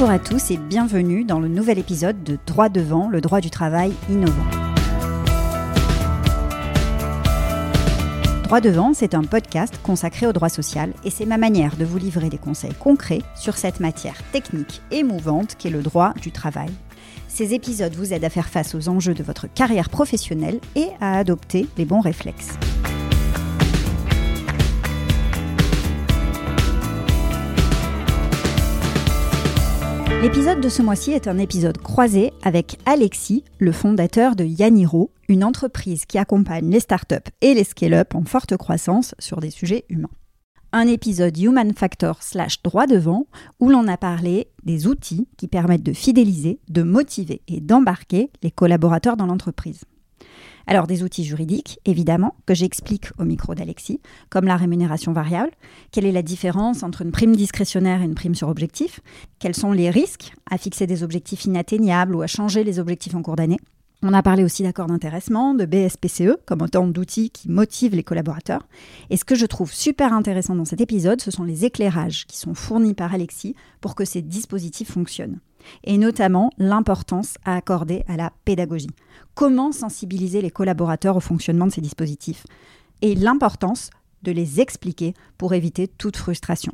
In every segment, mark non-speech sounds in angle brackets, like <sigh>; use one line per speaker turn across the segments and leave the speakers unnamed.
Bonjour à tous et bienvenue dans le nouvel épisode de Droit devant, le droit du travail innovant. Droit devant, c'est un podcast consacré au droit social et c'est ma manière de vous livrer des conseils concrets sur cette matière technique et mouvante qu'est le droit du travail. Ces épisodes vous aident à faire face aux enjeux de votre carrière professionnelle et à adopter les bons réflexes. L'épisode de ce mois-ci est un épisode croisé avec Alexis, le fondateur de Yaniro, une entreprise qui accompagne les startups et les scale-up en forte croissance sur des sujets humains. Un épisode Human Factor slash droit devant où l'on a parlé des outils qui permettent de fidéliser, de motiver et d'embarquer les collaborateurs dans l'entreprise. Alors des outils juridiques, évidemment, que j'explique au micro d'Alexis, comme la rémunération variable, quelle est la différence entre une prime discrétionnaire et une prime sur objectif, quels sont les risques à fixer des objectifs inatteignables ou à changer les objectifs en cours d'année? On a parlé aussi d'accord d'intéressement, de BSPCE, comme autant d'outils qui motivent les collaborateurs. Et ce que je trouve super intéressant dans cet épisode, ce sont les éclairages qui sont fournis par Alexis pour que ces dispositifs fonctionnent et notamment l'importance à accorder à la pédagogie. Comment sensibiliser les collaborateurs au fonctionnement de ces dispositifs et l'importance de les expliquer pour éviter toute frustration.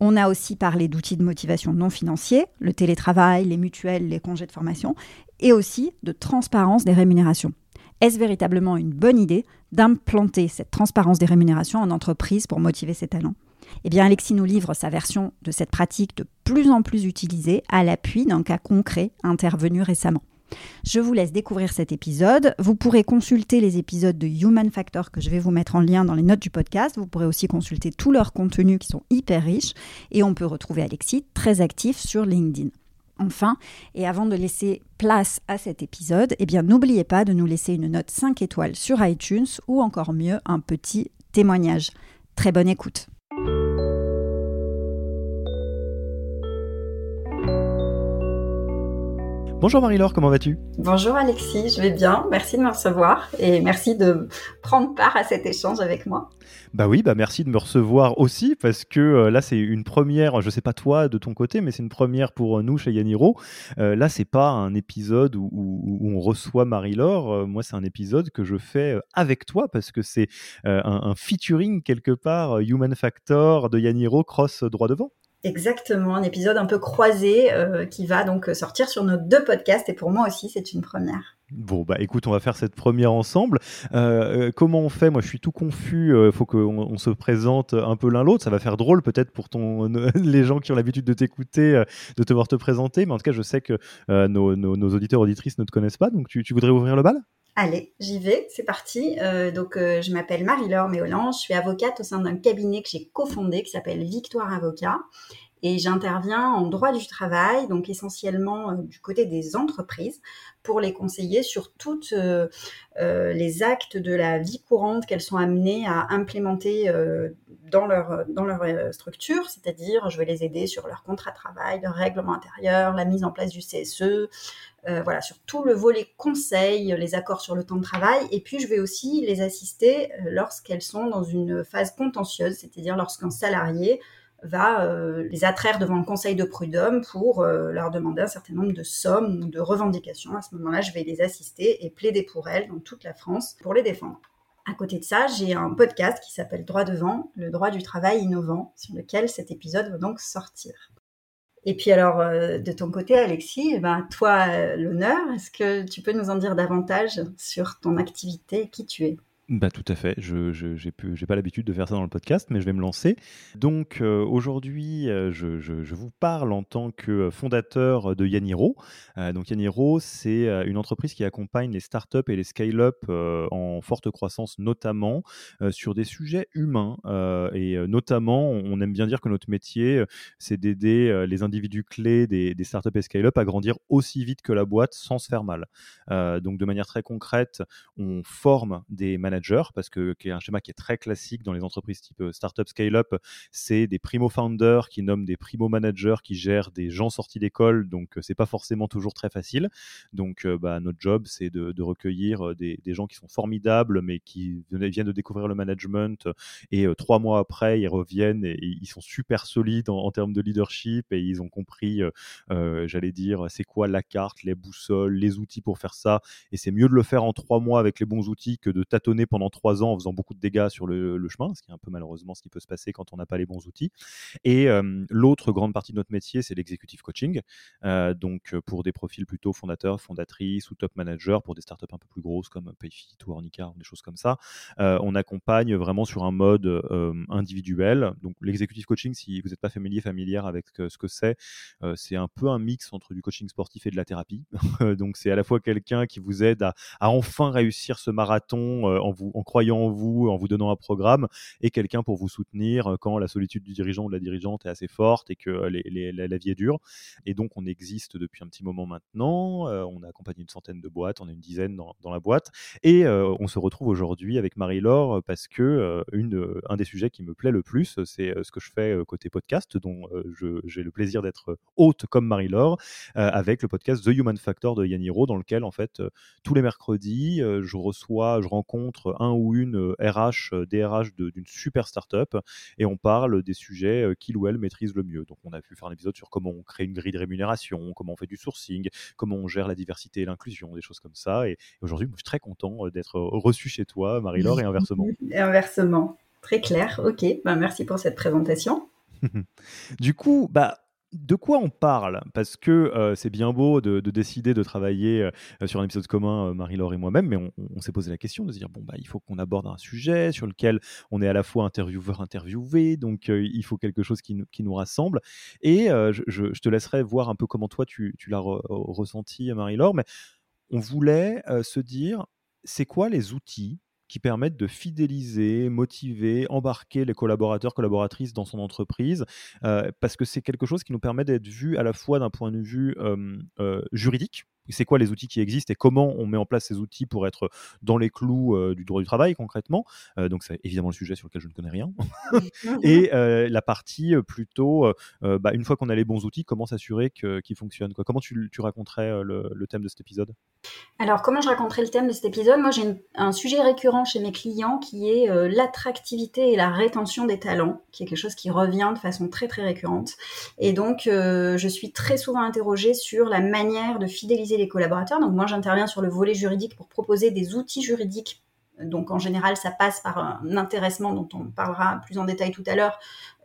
On a aussi parlé d'outils de motivation non financiers, le télétravail, les mutuelles, les congés de formation, et aussi de transparence des rémunérations. Est-ce véritablement une bonne idée d'implanter cette transparence des rémunérations en entreprise pour motiver ses talents? Eh bien, Alexis nous livre sa version de cette pratique de plus en plus utilisée à l'appui d'un cas concret intervenu récemment. Je vous laisse découvrir cet épisode. Vous pourrez consulter les épisodes de Human Factor que je vais vous mettre en lien dans les notes du podcast. Vous pourrez aussi consulter tous leurs contenus qui sont hyper riches. Et on peut retrouver Alexis très actif sur LinkedIn. Enfin, et avant de laisser place à cet épisode, eh bien n'oubliez pas de nous laisser une note 5 étoiles sur iTunes ou encore mieux un petit témoignage. Très bonne écoute.
Música Bonjour Marie-Laure, comment vas-tu?
Bonjour Alexis, je vais bien, merci de me recevoir et merci de prendre part à cet échange avec moi.
Bah oui, bah merci de me recevoir aussi parce que euh, là c'est une première, je sais pas toi de ton côté, mais c'est une première pour euh, nous chez Yaniro. Euh, là c'est pas un épisode où, on reçoit Marie-Laure, moi c'est un épisode que je fais avec toi parce que c'est un, un, featuring quelque part Human Factor de Yaniro cross droit devant.
Exactement, un épisode un peu croisé euh, qui va donc sortir sur nos deux podcasts et pour moi aussi c'est une première.
Bon bah écoute, on va faire cette première ensemble. Euh, euh, comment on fait? Moi je suis tout confus, il faut qu'on se présente un peu l'un l'autre. Ça va faire drôle peut-être pour ton, <laughs> les gens qui ont l'habitude de t'écouter, de te voir te présenter, mais en tout cas je sais que nos, nos, auditeurs auditrices ne te connaissent pas, donc tu, tu voudrais ouvrir le bal?
Allez, j'y vais, c'est parti. donc, je m'appelle Marie-Laure Méolan, je suis avocate au sein d'un cabinet que j'ai cofondé qui s'appelle Victoire Avocat et j'interviens en droit du travail, donc essentiellement euh, du côté des entreprises, pour les conseiller sur toutes euh, euh, les actes de la vie courante qu'elles sont amenées à implémenter dans leur, dans leur structure, c'est-à-dire je vais les aider sur leur contrat de travail, leur règlement intérieur, la mise en place du CSE, voilà, sur tout le volet conseil, les accords sur le temps de travail, et puis je vais aussi les assister lorsqu'elles sont dans une phase contentieuse, c'est-à-dire lorsqu'un salarié va euh, les attraire devant le conseil de prud'homme pour euh, leur demander un certain nombre de sommes ou de revendications. À ce moment-là, je vais les assister et plaider pour elles dans toute la France pour les défendre. À côté de ça, j'ai un podcast qui s'appelle Droit devant, le droit du travail innovant, sur lequel cet épisode va donc sortir. Et puis alors, euh, de ton côté, Alexis, eh ben, toi, l'honneur, est-ce que tu peux nous en dire davantage sur ton activité, qui tu es?
Bah, tout à fait. Je n'ai pas l'habitude de faire ça dans le podcast, mais je vais me lancer. Donc euh, aujourd'hui, euh, je, je, vous parle en tant que fondateur de Yaniro. Euh, donc Yaniro, c'est une entreprise qui accompagne les startups et les scale-up en forte croissance, notamment sur des sujets humains. et notamment, on aime bien dire que notre métier, c'est d'aider les individus clés des, des startups et scale-up à grandir aussi vite que la boîte sans se faire mal. donc de manière très concrète, on forme des managers managers, parce que qui est un schéma qui est très classique dans les entreprises type startup scale-up. C'est des primo founders qui nomment des primo managers qui gèrent des gens sortis d'école, donc c'est pas forcément toujours très facile. Donc bah, notre job, c'est de, recueillir des, gens qui sont formidables, mais qui viennent de découvrir le management et trois mois après, ils reviennent et, ils sont super solides en, termes de leadership et ils ont compris, j'allais dire, c'est quoi la carte, les boussoles, les outils pour faire ça. Et c'est mieux de le faire en trois mois avec les bons outils que de tâtonner pendant trois ans en faisant beaucoup de dégâts sur le, chemin, ce qui est un peu malheureusement ce qui peut se passer quand on n'a pas les bons outils. Et l'autre grande partie de notre métier, c'est l'executive coaching. donc pour des profils plutôt fondateurs, fondatrices ou top managers, pour des startups un peu plus grosses comme Payfit ou Ornica, des choses comme ça, on accompagne vraiment sur un mode individuel. Donc l'executive coaching, si vous n'êtes pas familier, familière avec ce que c'est, c'est un peu un mix entre du coaching sportif et de la thérapie. <laughs> donc c'est à la fois quelqu'un qui vous aide à, enfin réussir ce marathon en, en croyant en vous, en vous donnant un programme, et quelqu'un pour vous soutenir quand la solitude du dirigeant ou de la dirigeante est assez forte et que la, vie est dure. Et donc on existe depuis un petit moment maintenant. on a accompagné une centaine de boîtes, on a une dizaine dans, la boîte, et on se retrouve aujourd'hui avec Marie-Laure parce que une, un des sujets qui me plaît le plus, c'est ce que je fais côté podcast, dont j'ai le plaisir d'être hôte comme Marie-Laure, avec le podcast The Human Factor de Yaniro, dans lequel, en fait, tous les mercredis, je reçois, je rencontre un ou une RH, DRH d'une super startup, et on parle des sujets qu'il ou elle maîtrise le mieux. Donc, on a pu faire un épisode sur comment on crée une grille de rémunération, comment on fait du sourcing, comment on gère la diversité et l'inclusion, des choses comme ça. Et, aujourd'hui, je suis très content d'être reçu chez toi, Marie-Laure, et inversement.
Et <laughs> inversement. Très clair, ok. Ben, merci pour cette présentation. <laughs>
du coup, bah, de quoi on parle? Parce que euh, c'est bien beau de, décider de travailler euh, sur un épisode commun, euh, Marie-Laure et moi-même, mais on, s'est posé la question de se dire bon, bah, il faut qu'on aborde un sujet sur lequel on est à la fois intervieweur, interviewé, donc il faut quelque chose qui, nous rassemble. Et je, te laisserai voir un peu comment toi tu, l'as ressenti, Marie-Laure, mais on voulait se dire c'est quoi les outils qui permettent de fidéliser, motiver, embarquer les collaborateurs, collaboratrices dans son entreprise, euh, parce que c'est quelque chose qui nous permet d'être vu à la fois d'un point de vue euh, juridique, c'est quoi les outils qui existent et comment on met en place ces outils pour être dans les clous euh, du droit du travail concrètement? Euh, donc c'est évidemment le sujet sur lequel je ne connais rien. <laughs> et euh, la partie plutôt, bah, une fois qu'on a les bons outils, comment s'assurer qu'ils fonctionnent. Quoi? Comment tu, tu raconterais le, thème de cet épisode?
Alors comment je raconterais le thème de cet épisode? Moi j'ai un sujet récurrent chez mes clients qui est l'attractivité et la rétention des talents, qui est quelque chose qui revient de façon très très récurrente. Et donc je suis très souvent interrogée sur la manière de fidéliser les collaborateurs. Donc moi, j'interviens sur le volet juridique pour proposer des outils juridiques. Donc en général, ça passe par un intéressement dont on parlera plus en détail tout à l'heure.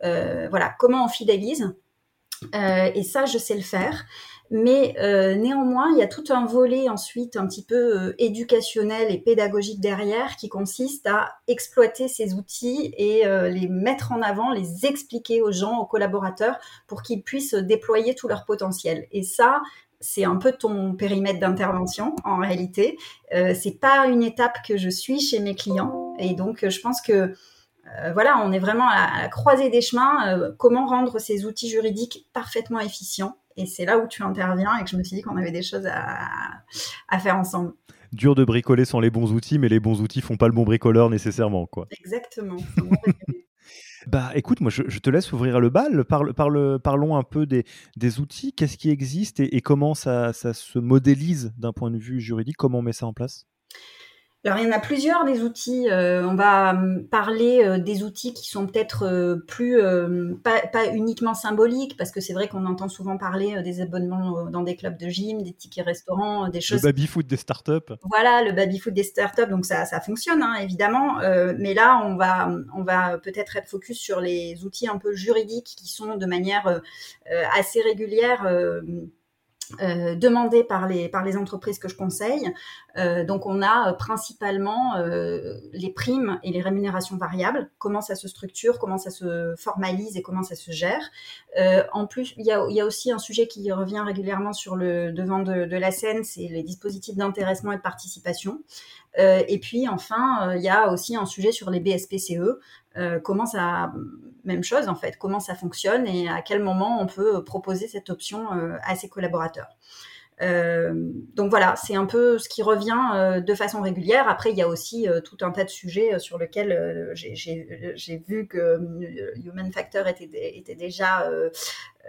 Euh, voilà, comment on fidélise. Euh, et ça, je sais le faire. Mais euh, néanmoins, il y a tout un volet ensuite un petit peu éducationnel et pédagogique derrière qui consiste à exploiter ces outils et les mettre en avant, les expliquer aux gens, aux collaborateurs pour qu'ils puissent déployer tout leur potentiel. Et ça, c'est un peu ton périmètre d'intervention en réalité. Euh, c'est pas une étape que je suis chez mes clients et donc je pense que euh, voilà, on est vraiment à, la croisée des chemins. Euh, comment rendre ces outils juridiques parfaitement efficients Et c'est là où tu interviens et que je me suis dit qu'on avait des choses à, faire ensemble.
Dur de bricoler sans les bons outils, mais les bons outils font pas le bon bricoleur nécessairement, quoi.
Exactement.
Bah écoute, moi je, te laisse ouvrir le bal. Parle, parle, parlons un peu des, outils, qu'est-ce qui existe et, et comment ça, ça, se modélise d'un point de vue juridique, comment on met ça en place?
Alors, il y en a plusieurs des outils. Euh, on va hum, parler euh, des outils qui sont peut-être euh, plus, pas, pas, uniquement symboliques, parce que c'est vrai qu'on entend souvent parler des abonnements dans des clubs de gym, des tickets restaurants, des choses.
Le baby-foot des startups.
Voilà, le baby-foot des startups. Donc, ça, ça fonctionne, hein, évidemment. mais là, on va, on va peut-être être focus sur les outils un peu juridiques qui sont de manière assez régulière euh, par les, par les entreprises que je conseille. Euh, donc on a euh, principalement les primes et les rémunérations variables, comment ça se structure, comment ça se formalise et comment ça se gère. en plus, il y a, y a, aussi un sujet qui revient régulièrement sur le devant de, de la scène, c'est les dispositifs d'intéressement et de participation. et puis enfin, il y a aussi un sujet sur les BSPCE, euh, comment ça, même chose en fait, comment ça fonctionne et à quel moment on peut proposer cette option euh, à ses collaborateurs. donc voilà, c'est un peu ce qui revient de façon régulière. Après, il y a aussi tout un tas de sujets sur lesquels j'ai vu que Human Factor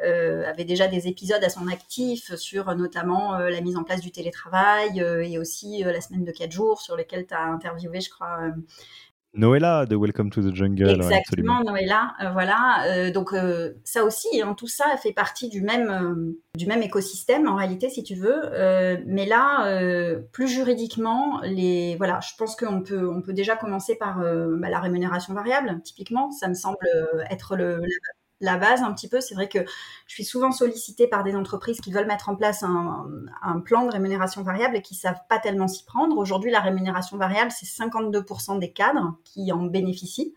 euh, avait déjà des épisodes à son actif sur notamment euh, la mise en place du télétravail euh, et aussi la semaine de 4 jours sur lesquels tu as interviewé, je crois.
Noëlla de Welcome to the Jungle.
Exactement, Noëlla, voilà. donc ça aussi, hein, tout ça fait partie du même du même écosystème en réalité, si tu veux. mais là, plus juridiquement, les voilà, je pense qu'on peut on peut déjà commencer par bah, la rémunération variable. Typiquement, ça me semble être le, la base un petit peu. C'est vrai que je suis souvent sollicitée par des entreprises qui veulent mettre en place un, plan de rémunération variable et qui savent pas tellement s'y prendre. Aujourd'hui, la rémunération variable, c'est 52% des cadres qui en bénéficient.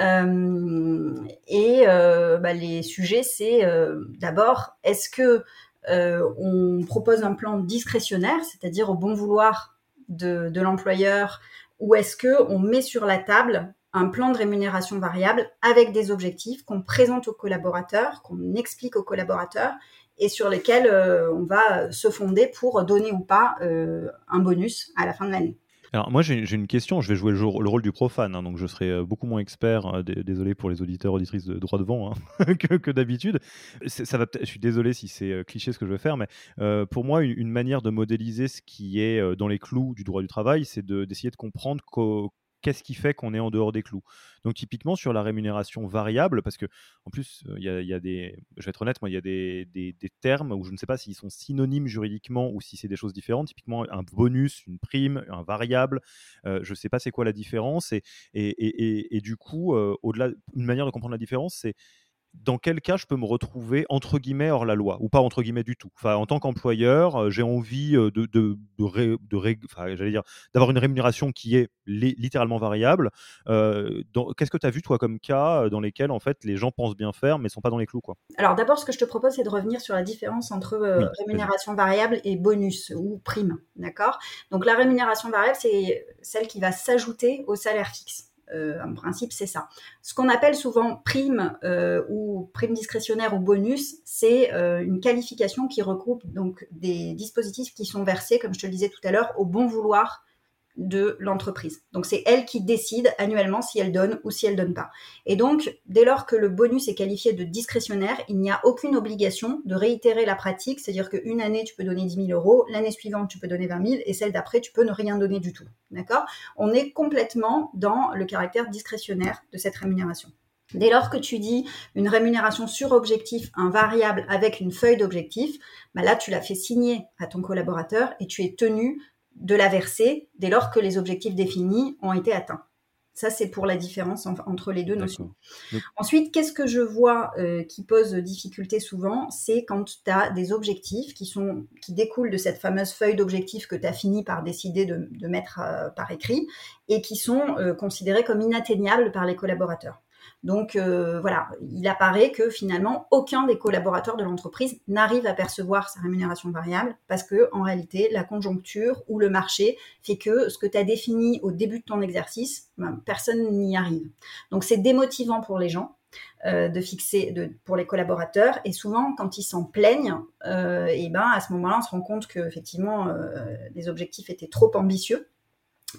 Euh, et euh, bah, les sujets, c'est euh, d'abord, est-ce que on propose un plan discrétionnaire, c'est-à-dire au bon vouloir de, de l'employeur, ou est-ce que on met sur la table un plan de rémunération variable avec des objectifs qu'on présente aux collaborateurs, qu'on explique aux collaborateurs et sur lesquels euh, on va se fonder pour donner ou pas euh, un bonus à la fin de l'année.
Alors moi j'ai une question, je vais jouer le, rôle du profane, hein, donc je serai euh, beaucoup moins expert, désolé pour les auditeurs, auditrices de droit devant hein, <laughs> que, d'habitude. Ça va je suis désolé si c'est cliché ce que je vais faire, mais pour moi une, manière de modéliser ce qui est dans les clous du droit du travail, c'est d'essayer de, comprendre qu'est-ce qui fait qu'on est en dehors des clous Donc typiquement sur la rémunération variable, parce que en plus il y, a des, je vais être honnête, moi il y a des, termes où je ne sais pas s'ils sont synonymes juridiquement ou si c'est des choses différentes. Typiquement un bonus, une prime, un variable, je ne sais pas c'est quoi la différence et, et, du coup au-delà, une manière de comprendre la différence, c'est dans quel cas je peux me retrouver entre guillemets hors la loi ou pas entre guillemets du tout. Enfin, en tant qu'employeur, euh, j'ai envie euh, de, de, j'allais dire, d'avoir une rémunération qui est littéralement variable. Euh, qu'est-ce que tu as vu toi comme cas dans lesquels en fait les gens pensent bien faire mais sont pas dans les clous quoi?
Alors d'abord, ce que je te propose, c'est de revenir sur la différence entre rémunération variable et bonus ou prime, d'accord? Donc la rémunération variable, c'est celle qui va s'ajouter au salaire fixe. Euh, en principe, c'est ça. Ce qu'on appelle souvent prime euh, ou prime discrétionnaire ou bonus, c'est euh, une qualification qui regroupe donc des dispositifs qui sont versés, comme je te le disais tout à l'heure, au bon vouloir de l'entreprise. Donc c'est elle qui décide annuellement si elle donne ou si elle donne pas. Et donc dès lors que le bonus est qualifié de discrétionnaire, il n'y a aucune obligation de réitérer la pratique, c'est-à-dire qu'une année tu peux donner 10 000 euros, l'année suivante tu peux donner 20 000 et celle d'après tu peux ne rien donner du tout. D'accord? On est complètement dans le caractère discrétionnaire de cette rémunération. Dès lors que tu dis une rémunération sur objectif, un variable avec une feuille d'objectif, bah là tu l'as fait signer à ton collaborateur et tu es tenu de la verser dès lors que les objectifs définis ont été atteints. Ça, c'est pour la différence entre les deux notions. Ensuite, qu'est-ce que je vois euh, qui pose difficulté souvent? C'est quand tu as des objectifs qui, sont, qui découlent de cette fameuse feuille d'objectifs que tu as fini par décider de, mettre euh, par écrit et qui sont euh, considérés comme inatteignables par les collaborateurs. Donc euh, voilà, il apparaît que finalement aucun des collaborateurs de l'entreprise n'arrive à percevoir sa rémunération variable parce que en réalité la conjoncture ou le marché fait que ce que tu as défini au début de ton exercice, ben, personne n'y arrive. Donc c'est démotivant pour les gens. Euh, de fixer de, pour les collaborateurs et souvent quand ils s'en plaignent euh, et ben à ce moment-là on se rend compte que effectivement les objectifs étaient trop ambitieux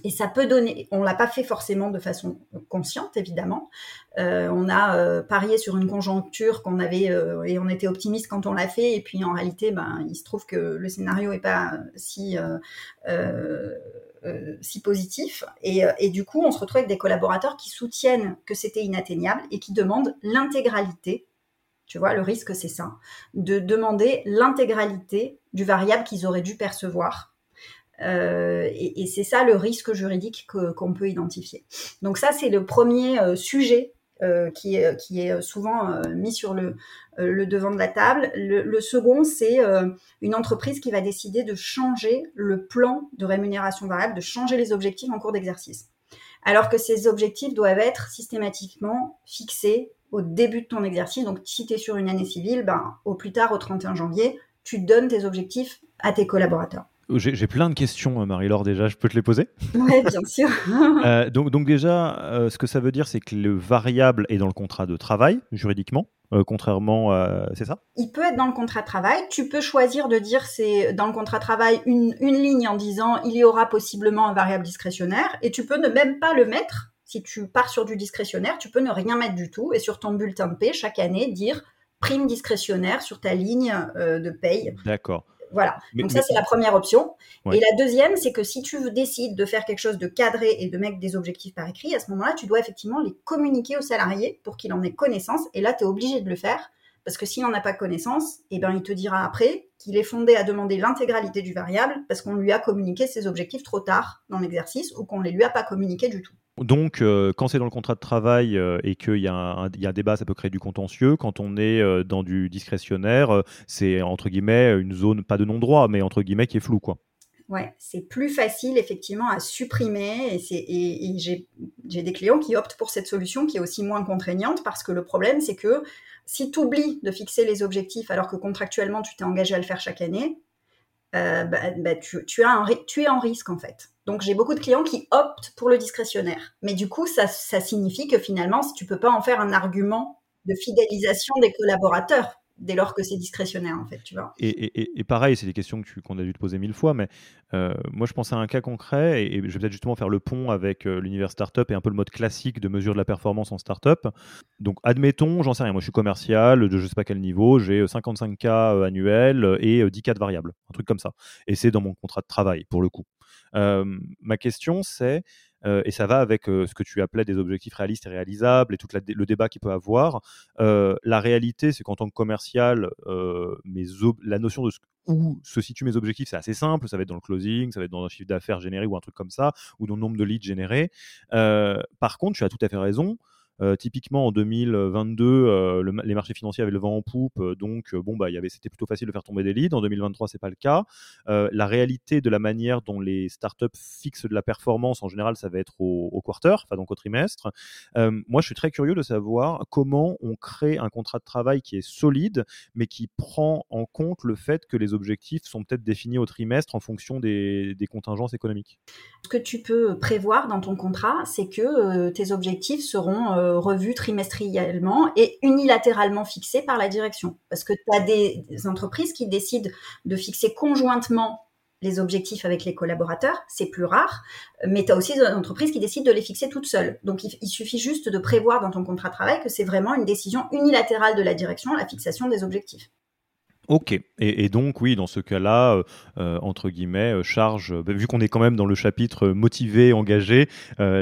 et ça peut donner, on l'a pas fait forcément de façon consciente évidemment. Euh, on a euh, parié sur une conjoncture qu'on avait euh, et on était optimiste quand on l'a fait. Et puis en réalité, ben il se trouve que le scénario est pas si si positif. Et, et, du coup, on se retrouve avec des collaborateurs qui soutiennent que c'était inatteignable et qui demandent l'intégralité. Tu vois, le risque c'est ça, de demander l'intégralité du variable qu'ils auraient dû percevoir euh, et, c'est ça le risque juridique qu'on peut identifier. Donc ça, c'est le premier euh, sujet euh, qui, est, qui, est, souvent mis sur le, devant de la table. Le, second, c'est une entreprise qui va décider de changer le plan de rémunération variable, de changer les objectifs en cours d'exercice. Alors que ces objectifs doivent être systématiquement fixés au début de ton exercice. Donc si tu es sur une année civile, ben, au plus tard, au 31 janvier, tu donnes tes objectifs à tes collaborateurs.
J'ai plein de questions, euh, Marie-Laure, déjà. Je peux te les poser?
Oui, bien sûr. <laughs>
Euh, donc, donc, déjà, euh, ce que ça veut dire, c'est que le variable est dans le contrat de travail, juridiquement. contrairement à... C'est ça?
Il peut être dans le contrat de travail. Tu peux choisir de dire c'est dans le contrat de travail une, une ligne en disant il y aura possiblement un variable discrétionnaire et tu peux ne même pas le mettre. Si tu pars sur du discrétionnaire, tu peux ne rien mettre du tout et sur ton bulletin de paie chaque année dire prime discrétionnaire sur ta ligne de paye.
D'accord.
Voilà. Donc ça, c'est la première option. Et la deuxième, c'est que si tu décides de faire quelque chose de cadré et de mettre des objectifs par écrit, à ce moment-là, tu dois effectivement les communiquer au salarié pour qu'il en ait connaissance. Et là, tu es obligé de le faire. Parce que s'il n'en a pas connaissance, eh ben, il te dira après qu'il est fondé à demander l'intégralité du variable parce qu'on lui a communiqué ses objectifs trop tard dans l'exercice ou qu'on ne les lui a pas communiqués du tout.
Donc, euh, quand c'est dans le contrat de travail euh, et qu'il y, a un débat, ça peut créer du contentieux. Quand on est euh, dans du discrétionnaire, c'est entre guillemets une zone, pas de non-droit, mais entre guillemets qui est floue. Quoi.
Ouais, c'est plus facile effectivement à supprimer et, j'ai des clients qui optent pour cette solution qui est aussi moins contraignante parce que le problème c'est que si tu oublies de fixer les objectifs alors que contractuellement tu t'es engagé à le faire chaque année, bah, bah, tu es en risque en fait. Donc j'ai beaucoup de clients qui optent pour le discrétionnaire. Mais du coup, ça, signifie que finalement, tu peux pas en faire un argument de fidélisation des collaborateurs dès lors que c'est discrétionnaire, en fait, tu vois.
Et, pareil, c'est des questions qu'on a dû te poser mille fois, mais euh, moi, je pense à un cas concret, et, je vais peut-être justement faire le pont avec euh, l'univers startup et un peu le mode classique de mesure de la performance en startup. Donc, admettons, j'en sais rien, moi, je suis commercial de je sais pas quel niveau, j'ai 55K euh, annuels et 10K de variables, un truc comme ça. Et c'est dans mon contrat de travail, pour le coup ma question, c'est, et ça va avec ce que tu appelais des objectifs réalistes et réalisables et tout le débat qu'il peut avoir. la réalité, c'est qu'en tant que commercial, la notion de où se situent mes objectifs, c'est assez simple. Ça va être dans le closing, ça va être dans un chiffre d'affaires généré ou un truc comme ça, ou dans le nombre de leads générés. par contre, tu as tout à fait raison. Euh, typiquement en 2022, euh, les marchés financiers avaient le vent en poupe, euh, donc bon bah c'était plutôt facile de faire tomber des leads. En 2023, c'est pas le cas. la réalité de la manière dont les startups fixent de la performance, en général, ça va être au, quarter, enfin donc au trimestre. moi, je suis très curieux de savoir comment on crée un contrat de travail qui est solide, mais qui prend en compte le fait que les objectifs sont peut-être définis au trimestre en fonction des contingences économiques.
Ce que tu peux prévoir dans ton contrat, c'est que tes objectifs seront euh, revue trimestriellement et unilatéralement fixée par la direction. Parce que tu as des, entreprises qui décident de fixer conjointement les objectifs avec les collaborateurs, c'est plus rare, mais tu as aussi des entreprises qui décident de les fixer toutes seules. Donc il, il suffit juste de prévoir dans ton contrat de travail que c'est vraiment une décision unilatérale de la direction, la fixation des objectifs.
Ok, et, donc oui, dans ce cas-là, euh, euh, entre guillemets, euh, charge, vu qu'on est quand même dans le chapitre motivé, engagé,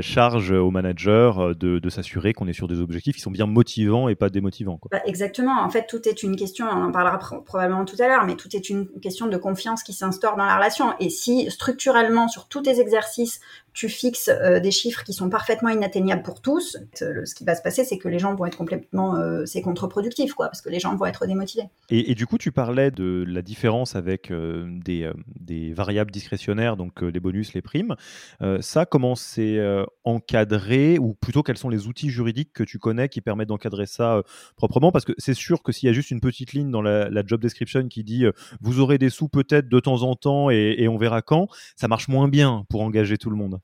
charge au manager de, s'assurer qu'on est sur des objectifs qui sont bien motivants et pas démotivants.
Bah, exactement, en fait, tout est une question, on en parlera probablement tout à l'heure, mais tout est une question de confiance qui s'instaure dans la relation. Et si structurellement, sur tous tes exercices, tu fixes des chiffres qui sont parfaitement inatteignables pour tous, ce qui va se passer, c'est que les gens vont être complètement, c'est contre-productif, quoi, parce que les gens vont être démotivés.
Et, du coup, tu parlais de la différence avec euh, des, euh, variables discrétionnaires, donc euh, les bonus, les primes. ça, comment c'est encadré, ou plutôt quels sont les outils juridiques que tu connais qui permettent d'encadrer ça proprement? Parce que c'est sûr que s'il y a juste une petite ligne dans la, job description qui dit vous aurez des sous peut-être de temps en temps et on verra quand, ça marche moins bien pour engager tout le monde.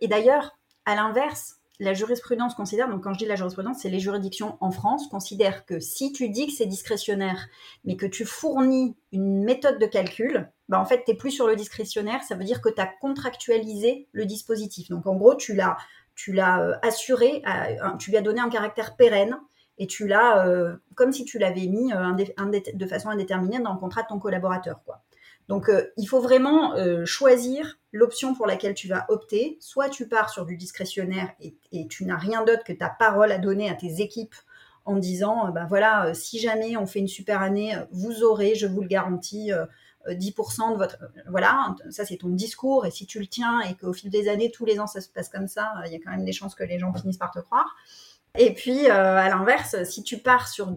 Et d'ailleurs, à l'inverse, la jurisprudence considère, donc quand je dis la jurisprudence, c'est les juridictions en France, considèrent que si tu dis que c'est discrétionnaire, mais que tu fournis une méthode de calcul, bah en fait, tu n'es plus sur le discrétionnaire, ça veut dire que tu as contractualisé le dispositif. Donc en gros, tu l'as, tu l'as euh, assuré, tu lui as donné un caractère pérenne et tu l'as, euh, comme si tu l'avais mis euh, de façon indéterminée dans le contrat de ton collaborateur. Quoi. Donc, euh, il faut vraiment euh, choisir l'option pour laquelle tu vas opter. Soit tu pars sur du discrétionnaire et, tu n'as rien d'autre que ta parole à donner à tes équipes en disant, ben voilà, si jamais on fait une super année, vous aurez, je vous le garantis, 10% de votre... Voilà, ça c'est ton discours. Et si tu le tiens et qu'au fil des années, tous les ans, ça se passe comme ça, il y a quand même des chances que les gens finissent par te croire. Et puis, à l'inverse, si tu pars sur,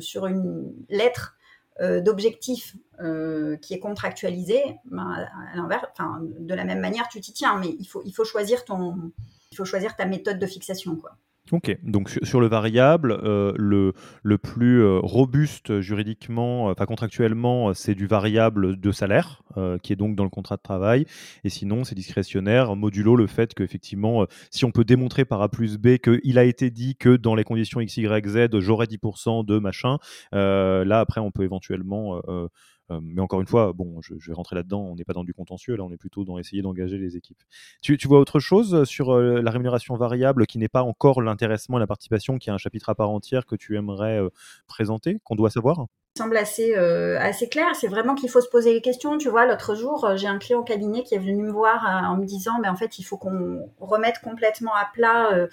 sur une lettre euh, d'objectif euh, qui est contractualisé, ben, à l'inverse, de la même manière, tu t'y tiens, mais il faut, il faut choisir ton, il faut choisir ta méthode de fixation, quoi.
Ok, donc sur le variable, euh, le, le plus euh, robuste juridiquement, enfin contractuellement, c'est du variable de salaire, qui est donc dans le contrat de travail, et sinon c'est discrétionnaire, modulo le fait qu'effectivement, si on peut démontrer par A plus B qu'il a été dit que dans les conditions X, Y, Z, j'aurai 10% de machin, là après on peut éventuellement euh, mais encore une fois, bon, je, vais rentrer là-dedans, on n'est pas dans du contentieux, là on est plutôt dans essayer d'engager les équipes. Tu, vois autre chose euh, sur euh, la rémunération variable qui n'est pas encore l'intéressement et la participation, qui est un chapitre à part entière que tu aimerais présenter, qu'on doit savoir?
Semble assez, assez clair. C'est vraiment qu'il faut se poser les questions. Tu vois, l'autre jour, j'ai un client au cabinet qui est venu me voir en me disant, mais en fait, il faut qu'on remette complètement à plat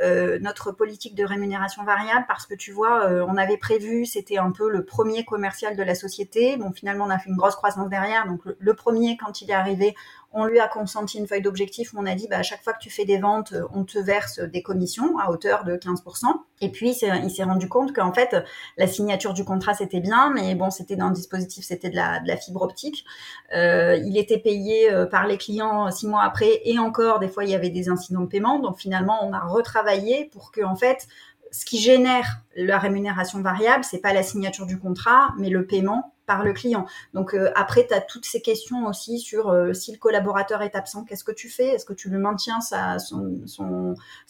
euh, notre politique de rémunération variable parce que tu vois, euh, on avait prévu, c'était un peu le premier commercial de la société. Bon, finalement, on a fait une grosse croissance derrière. Donc, le, premier, quand il est arrivé, on lui a consenti une feuille d'objectif on a dit, bah, à chaque fois que tu fais des ventes, on te verse des commissions à hauteur de 15%. Et puis, il s'est rendu compte qu'en fait, la signature du contrat, c'était bien, mais bon, c'était dans le dispositif, c'était de la, fibre optique. Euh, il était payé par les clients six mois après et encore, des fois, il y avait des incidents de paiement. Donc, finalement, on a retravaillé pour que en fait ce qui génère la rémunération variable, c'est pas la signature du contrat, mais le paiement par le client. Donc euh, après, tu as toutes ces questions aussi sur euh, si le collaborateur est absent, qu'est-ce que tu fais? Est-ce que tu lui maintiens sa,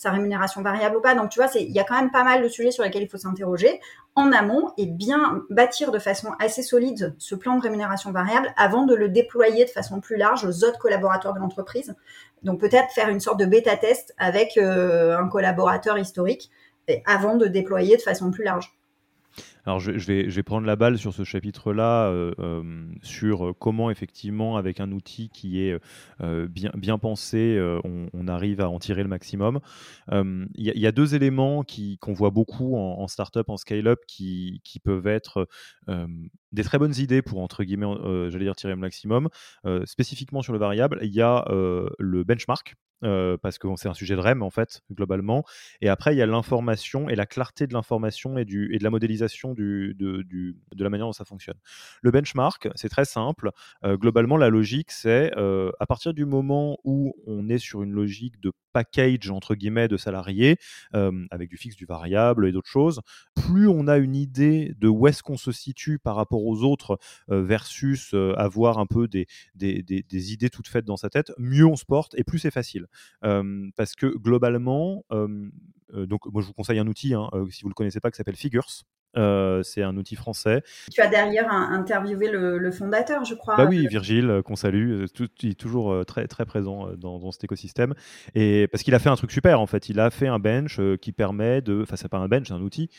rémunération variable ou pas? Donc tu vois, il y a quand même pas mal de sujets sur lesquels il faut s'interroger en amont et bien bâtir de façon assez solide ce plan de rémunération variable avant de le déployer de façon plus large aux autres collaborateurs de l'entreprise. Donc peut-être faire une sorte de bêta-test avec euh, un collaborateur historique avant de déployer de façon plus large.
Alors je, vais, prendre la balle sur ce chapitre-là, euh, euh, sur comment effectivement avec un outil qui est euh, bien, bien pensé, on, arrive à en tirer le maximum. Il y, a deux éléments qu'on voit beaucoup en, en startup, en scale-up, qui, qui, peuvent être des très bonnes idées pour, entre guillemets, j'allais dire tirer le maximum. spécifiquement sur le variable, il y a le benchmark. parce que c'est un sujet de REM en fait globalement et après il y a l'information et la clarté de l'information et, du, et de la modélisation du, de, la manière dont ça fonctionne. Le benchmark, c'est très simple. Euh, globalement, la logique, c'est euh, à partir du moment où on est sur une logique de package entre guillemets de salariés euh, avec du fixe, du variable et d'autres choses, plus on a une idée de où est-ce qu'on se situe par rapport aux autres versus avoir un peu des, des, des, idées toutes faites dans sa tête, mieux on se porte et plus c'est facile. parce que globalement, donc moi je vous conseille un outil, hein, si vous ne le connaissez pas, qui s'appelle Figures. Euh, c'est un outil français.
Tu as derrière interviewé le, fondateur, je crois.
Bah oui, Virgile, euh, qu'on salue, euh, tout, il est toujours très, très présent dans, cet écosystème. Et parce qu'il a fait un truc super, en fait. Il a fait un bench qui permet de. Enfin, c'est pas un bench, c'est un outil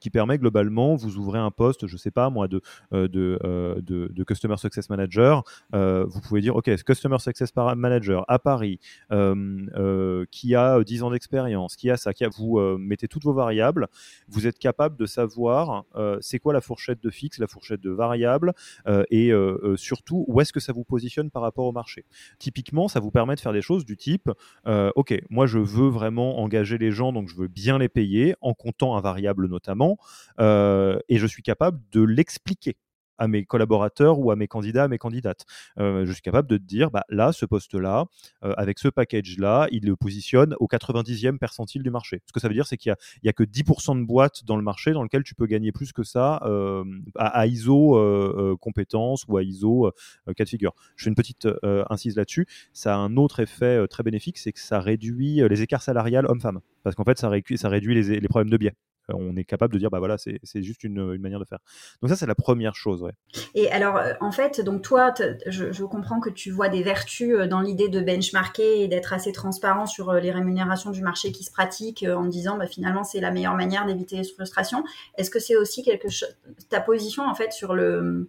qui permet globalement, vous ouvrez un poste, je sais pas moi, de, de, de, Customer Success Manager. vous pouvez dire, OK, Customer Success Manager à Paris, qui a 10 ans d'expérience, qui a ça, qui a. Vous mettez toutes vos variables, vous êtes capable de savoir voir euh, c'est quoi la fourchette de fixe, la fourchette de variable, euh, et euh, surtout où est-ce que ça vous positionne par rapport au marché? Typiquement, ça vous permet de faire des choses du type, ok, moi je veux vraiment engager les gens, donc je veux bien les payer en comptant un variable notamment, et je suis capable de l'expliquer à mes collaborateurs ou à mes candidats, à mes candidates. Euh, je suis capable de te dire, bah, là, ce poste-là, euh, avec ce package-là, il le positionne au 90e percentile du marché. Ce que ça veut dire, c'est qu'il n'y a, que 10% de boîtes dans le marché dans lequel tu peux gagner plus que ça euh, à, ISO compétences ou à ISO cas de figure. Je fais une petite incise là-dessus. Ça a un autre effet très bénéfique, c'est que ça réduit les écarts salariales hommes-femmes. Parce qu'en fait, ça, réduit, les problèmes de biais on est capable de dire bah voilà c'est juste une, manière de faire. Donc ça c'est la première chose
et alors euh, en fait donc toi je, comprends que tu vois des vertus euh, dans l'idée de benchmarker et d'être assez transparent sur euh, les rémunérations du marché qui se pratiquent en disant bah, finalement c'est la meilleure manière d'éviter les frustrations. Est-ce que c'est aussi quelque chose ta position en fait sur le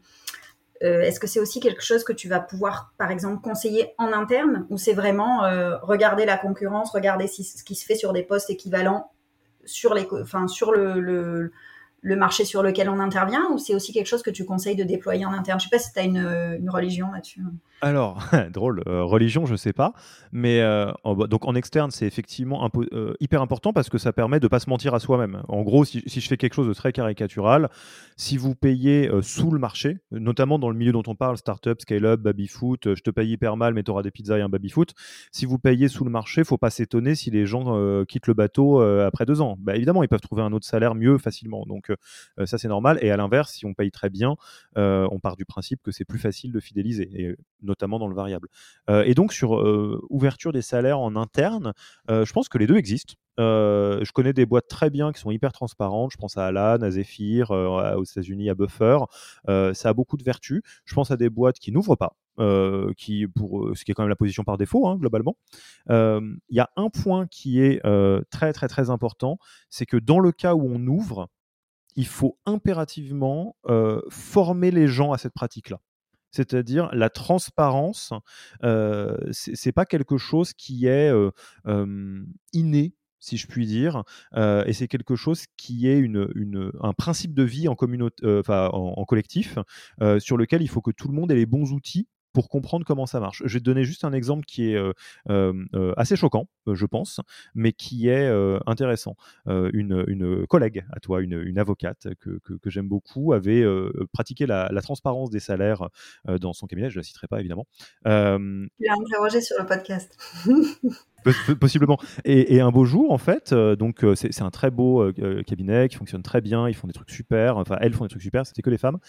est-ce que c'est aussi quelque chose que tu vas pouvoir, par exemple, conseiller en interne ou c'est vraiment regarder la concurrence, regarder ce qui se fait sur des postes équivalents sur, les, enfin, sur le, le marché sur lequel on intervient ou c'est aussi quelque chose que tu conseilles de déployer en interne? Je sais pas si tu as une, religion là-dessus.
Alors, <laughs> drôle, euh, religion, je sais pas, mais euh, donc en externe, c'est effectivement euh, hyper important parce que ça permet de pas se mentir à soi-même. En gros, si, je fais quelque chose de très caricatural, si vous payez sous le marché, notamment dans le milieu dont on parle, startup, scale-up, baby-foot, je te paye hyper mal, mais tu auras des pizzas et un baby-foot, si vous payez sous le marché, faut pas s'étonner si les gens quittent le bateau après deux ans. Bah, évidemment, ils peuvent trouver un autre salaire mieux facilement. Donc euh, ça, c'est normal. Et à l'inverse, si on paye très bien, euh, on part du principe que c'est plus facile de fidéliser, et notamment dans le variable. Euh, et donc, sur ouverture des salaires en interne, je pense que les deux existent. je connais des boîtes très bien qui sont hyper transparentes. Je pense à Alan, à Zephyr, aux États-Unis, à Buffer. ça a beaucoup de vertus. Je pense à des boîtes qui n'ouvrent pas. qui pour ce qui est quand même la position par défaut hein, globalement. Il y a un point qui est très très très important, c'est que dans le cas où on ouvre, il faut impérativement former les gens à cette pratique-là. C'est-à-dire la transparence, euh, c'est pas quelque chose qui est inné si je puis dire, et c'est quelque chose qui est un principe de vie en, en collectif, sur lequel il faut que tout le monde ait les bons outils pour comprendre comment ça marche. Je vais te donner juste un exemple qui est euh, euh, euh, assez choquant, je pense, mais qui est intéressant. Une, collègue à toi, une, avocate que, j'aime beaucoup, avait pratiqué la, transparence des salaires dans son cabinet, je ne la citerai pas évidemment.
Tu l'as interrogé sur le podcast. <laughs>
Possiblement. Et, un beau jour, en fait, donc c'est un très beau cabinet qui fonctionne très bien, ils font des trucs super, enfin elles font des trucs super, c'était que les femmes.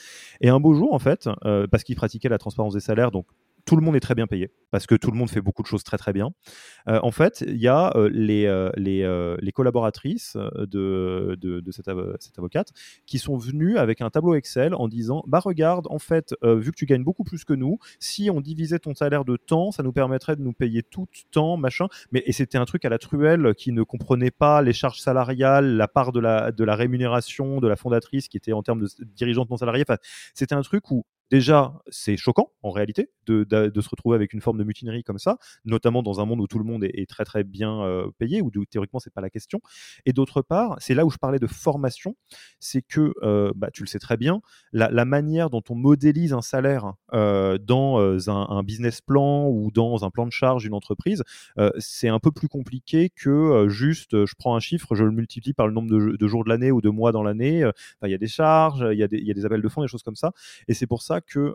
Et un beau jour, en fait, parce qu'ils pratiquaient la transparence des salaires, donc tout le monde est très bien payé parce que tout le monde fait beaucoup de choses très très bien. Euh, en fait, il y a euh, les, euh, les, collaboratrices de, de, cette, avocate qui sont venues avec un tableau Excel en disant Bah, regarde, en fait, vu que tu gagnes beaucoup plus que nous, si on divisait ton salaire de temps, ça nous permettrait de nous payer tout temps, machin. Mais, et c'était un truc à la truelle qui ne comprenait pas les charges salariales, la part de la, de la rémunération de la fondatrice qui était en termes de dirigeante non salariée. Enfin, c'était un truc où Déjà, c'est choquant en réalité de, se retrouver avec une forme de mutinerie comme ça, notamment dans un monde où tout le monde est, très très bien euh, payé, où théoriquement c'est pas la question. Et d'autre part, c'est là où je parlais de formation, c'est que euh, bah, tu le sais très bien, la, manière dont on modélise un salaire euh, dans un, business plan ou dans un plan de charge d'une entreprise, c'est un peu plus compliqué que juste je prends un chiffre, je le multiplie par le nombre de, jours de l'année ou de mois dans l'année. Il y a des charges, il y, a des appels de fonds, des choses comme ça. Et c'est pour ça que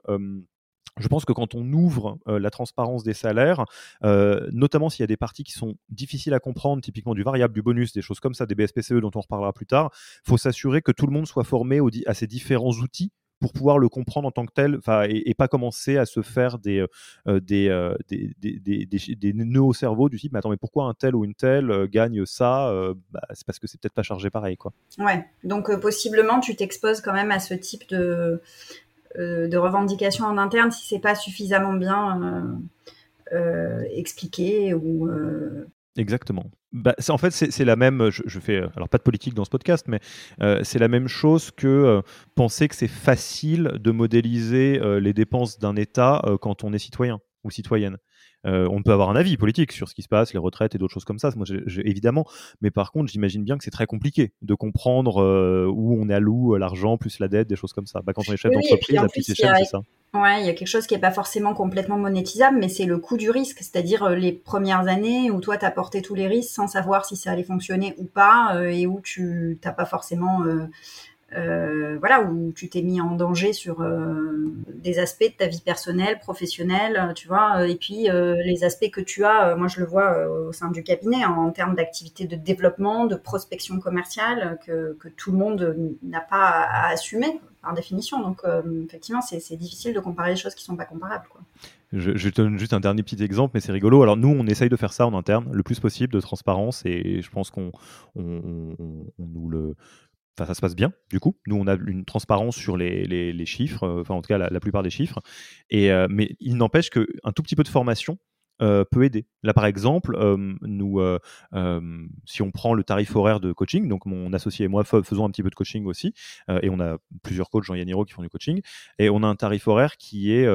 je pense que quand on ouvre la transparence des salaires, notamment s'il y a des parties qui sont difficiles à comprendre, typiquement du variable, du bonus, des choses comme ça, des BSPCE dont on reparlera plus tard, il faut s'assurer que tout le monde soit formé à ces différents outils pour pouvoir le comprendre en tant que tel et, et pas commencer à se faire des, des, des, des, nœuds au cerveau du type mais attends mais pourquoi un tel ou une telle gagne ça bah, c'est parce que c'est peut-être pas chargé pareil quoi.
Ouais donc possiblement tu t'exposes quand même à ce type de de revendications en interne si c'est pas suffisamment bien euh, euh, expliqué ou
Exactement. Bah, en fait, c'est la même. Je, fais alors pas de politique dans ce podcast, mais c'est la même chose que penser que c'est facile de modéliser les dépenses d'un État quand on est citoyen ou citoyenne. Euh, on peut avoir un avis politique sur ce qui se passe, les retraites et d'autres choses comme ça, moi, évidemment. Mais par contre, j'imagine bien que c'est très compliqué de comprendre euh, où on à loup, l'argent plus la dette, des choses comme ça. Bah, quand on est chef d'entreprise,
à petite échelle, c'est ça. Ouais, il y a quelque chose qui n'est pas forcément complètement monétisable, mais c'est le coût du risque, c'est-à-dire euh, les premières années où toi, tu as porté tous les risques sans savoir si ça allait fonctionner ou pas, et où tu n'as pas forcément euh, voilà, où tu t'es mis en danger sur euh, des aspects de ta vie personnelle, professionnelle, tu vois, et puis euh, les aspects que tu as, moi je le vois au sein du cabinet, hein, en termes d'activité de développement, de prospection commerciale, que, tout le monde n'a pas à, assumer par définition. Donc effectivement, c'est difficile de comparer des choses qui ne sont pas comparables.
Je, te donne juste un dernier petit exemple, mais c'est rigolo. Alors nous, on essaye de faire ça en interne, le plus possible de transparence, et je pense qu'on on, nous le ça se passe bien, du coup. Nous, on a une transparence sur les, chiffres, euh, enfin, en tout cas, la, plupart des chiffres. Et, euh, mais il n'empêche qu'un tout petit peu de formation euh, peut aider. Là, par exemple, nous, si on prend le tarif horaire de coaching, donc mon associé et moi faisons un petit peu de coaching aussi, et on a plusieurs coachs, Jean Yaniro, qui font du coaching, et on a un tarif horaire qui est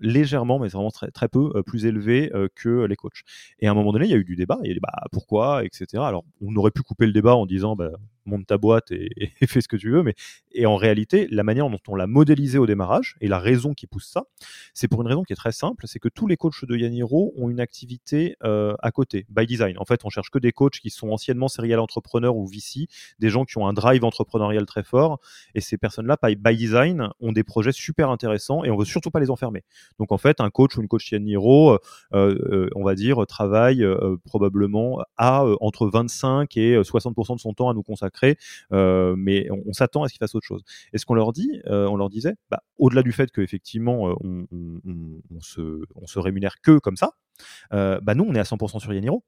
légèrement, mais vraiment très, très peu, plus élevé que les coachs. Et à un moment donné, il y a eu du débat, il y a eu bah, pourquoi, etc. Alors, on aurait pu couper le débat en disant, bah, monte ta boîte <laughs> et, fais ce que tu veux. Mais et en réalité, la manière dont on l'a modélisé au démarrage et la raison qui pousse ça, c'est pour une raison qui est très simple, c'est que tous les coachs de Yaniro ont une activité euh, à côté, by design. En fait, on cherche que des coachs qui sont anciennement serial entrepreneurs ou VC, des gens qui ont un drive entrepreneurial très fort. Et ces personnes-là, by design, ont des projets super intéressants et on veut surtout pas les enfermer. Donc en fait, un coach ou une coach Yaniro, euh, euh, on va dire, travaille probablement à entre 25 et 60% de son temps à nous consacrer, mais on, s'attend à ce qu'il fasse autre chose. Et ce qu'on leur dit, on leur disait, bah, au-delà du fait qu'effectivement, on, on, on, se, on se rémunère que comme ça, bah nous, on est à 100% sur Yaniro.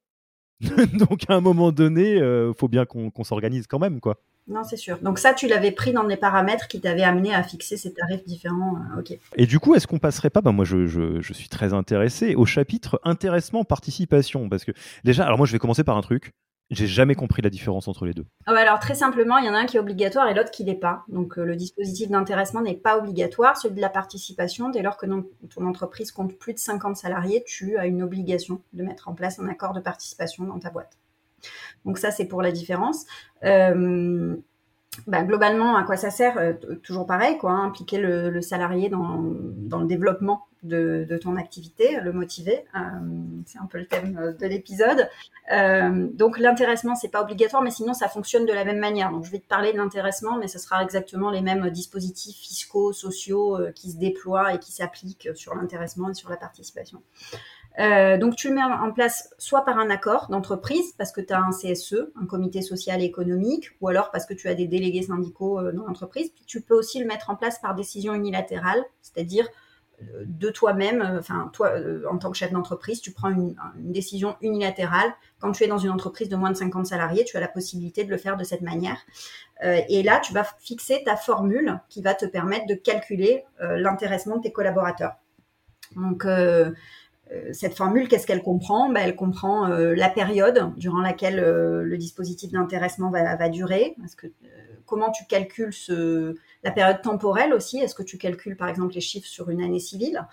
<laughs> Donc à un moment donné, il faut bien qu'on s'organise quand même, quoi.
Non, c'est sûr. Donc ça, tu l'avais pris dans les paramètres qui t'avaient amené à fixer ces tarifs différents. ok.
Et du coup, est-ce qu'on passerait pas, bah moi je, je, je, suis très intéressé, au chapitre intéressement participation Parce que déjà, alors moi je vais commencer par un truc. J'ai jamais compris la différence entre les deux.
Ah alors très simplement, il y en a un qui est obligatoire et l'autre qui l'est pas. Donc euh, le dispositif d'intéressement n'est pas obligatoire. Celui de la participation, dès lors que ton entreprise compte plus de 50 salariés, tu as une obligation de mettre en place un accord de participation dans ta boîte. Donc ça, c'est pour la différence. Euh, bah, globalement, à quoi ça sert euh, Toujours pareil, quoi, hein, impliquer le, salarié dans, le développement de, ton activité, le motiver. Euh, c'est un peu le thème euh, de l'épisode. Donc l'intéressement, c'est pas obligatoire, mais sinon ça fonctionne de la même manière. Donc je vais te parler de l'intéressement, mais ce sera exactement les mêmes dispositifs fiscaux, sociaux qui se déploient et qui s'appliquent sur l'intéressement et sur la participation. Euh, donc tu le mets en place soit par un accord d'entreprise parce que tu as un CSE, un comité social et économique, ou alors parce que tu as des délégués syndicaux euh, dans l'entreprise. Tu peux aussi le mettre en place par décision unilatérale, c'est-à-dire euh, de toi-même, enfin toi en tant que chef d'entreprise, tu prends une, décision unilatérale. Quand tu es dans une entreprise de moins de 50 salariés, tu as la possibilité de le faire de cette manière. et là, tu vas fixer ta formule qui va te permettre de calculer l'intéressement de tes collaborateurs. Donc euh, cette formule, qu'est-ce qu'elle comprend? Ben, Elle comprend euh, la période durant laquelle euh, le dispositif d'intéressement va, durer. Parce que, comment tu calcules la période temporelle aussi? Est-ce que tu calcules par exemple les chiffres sur une année civile?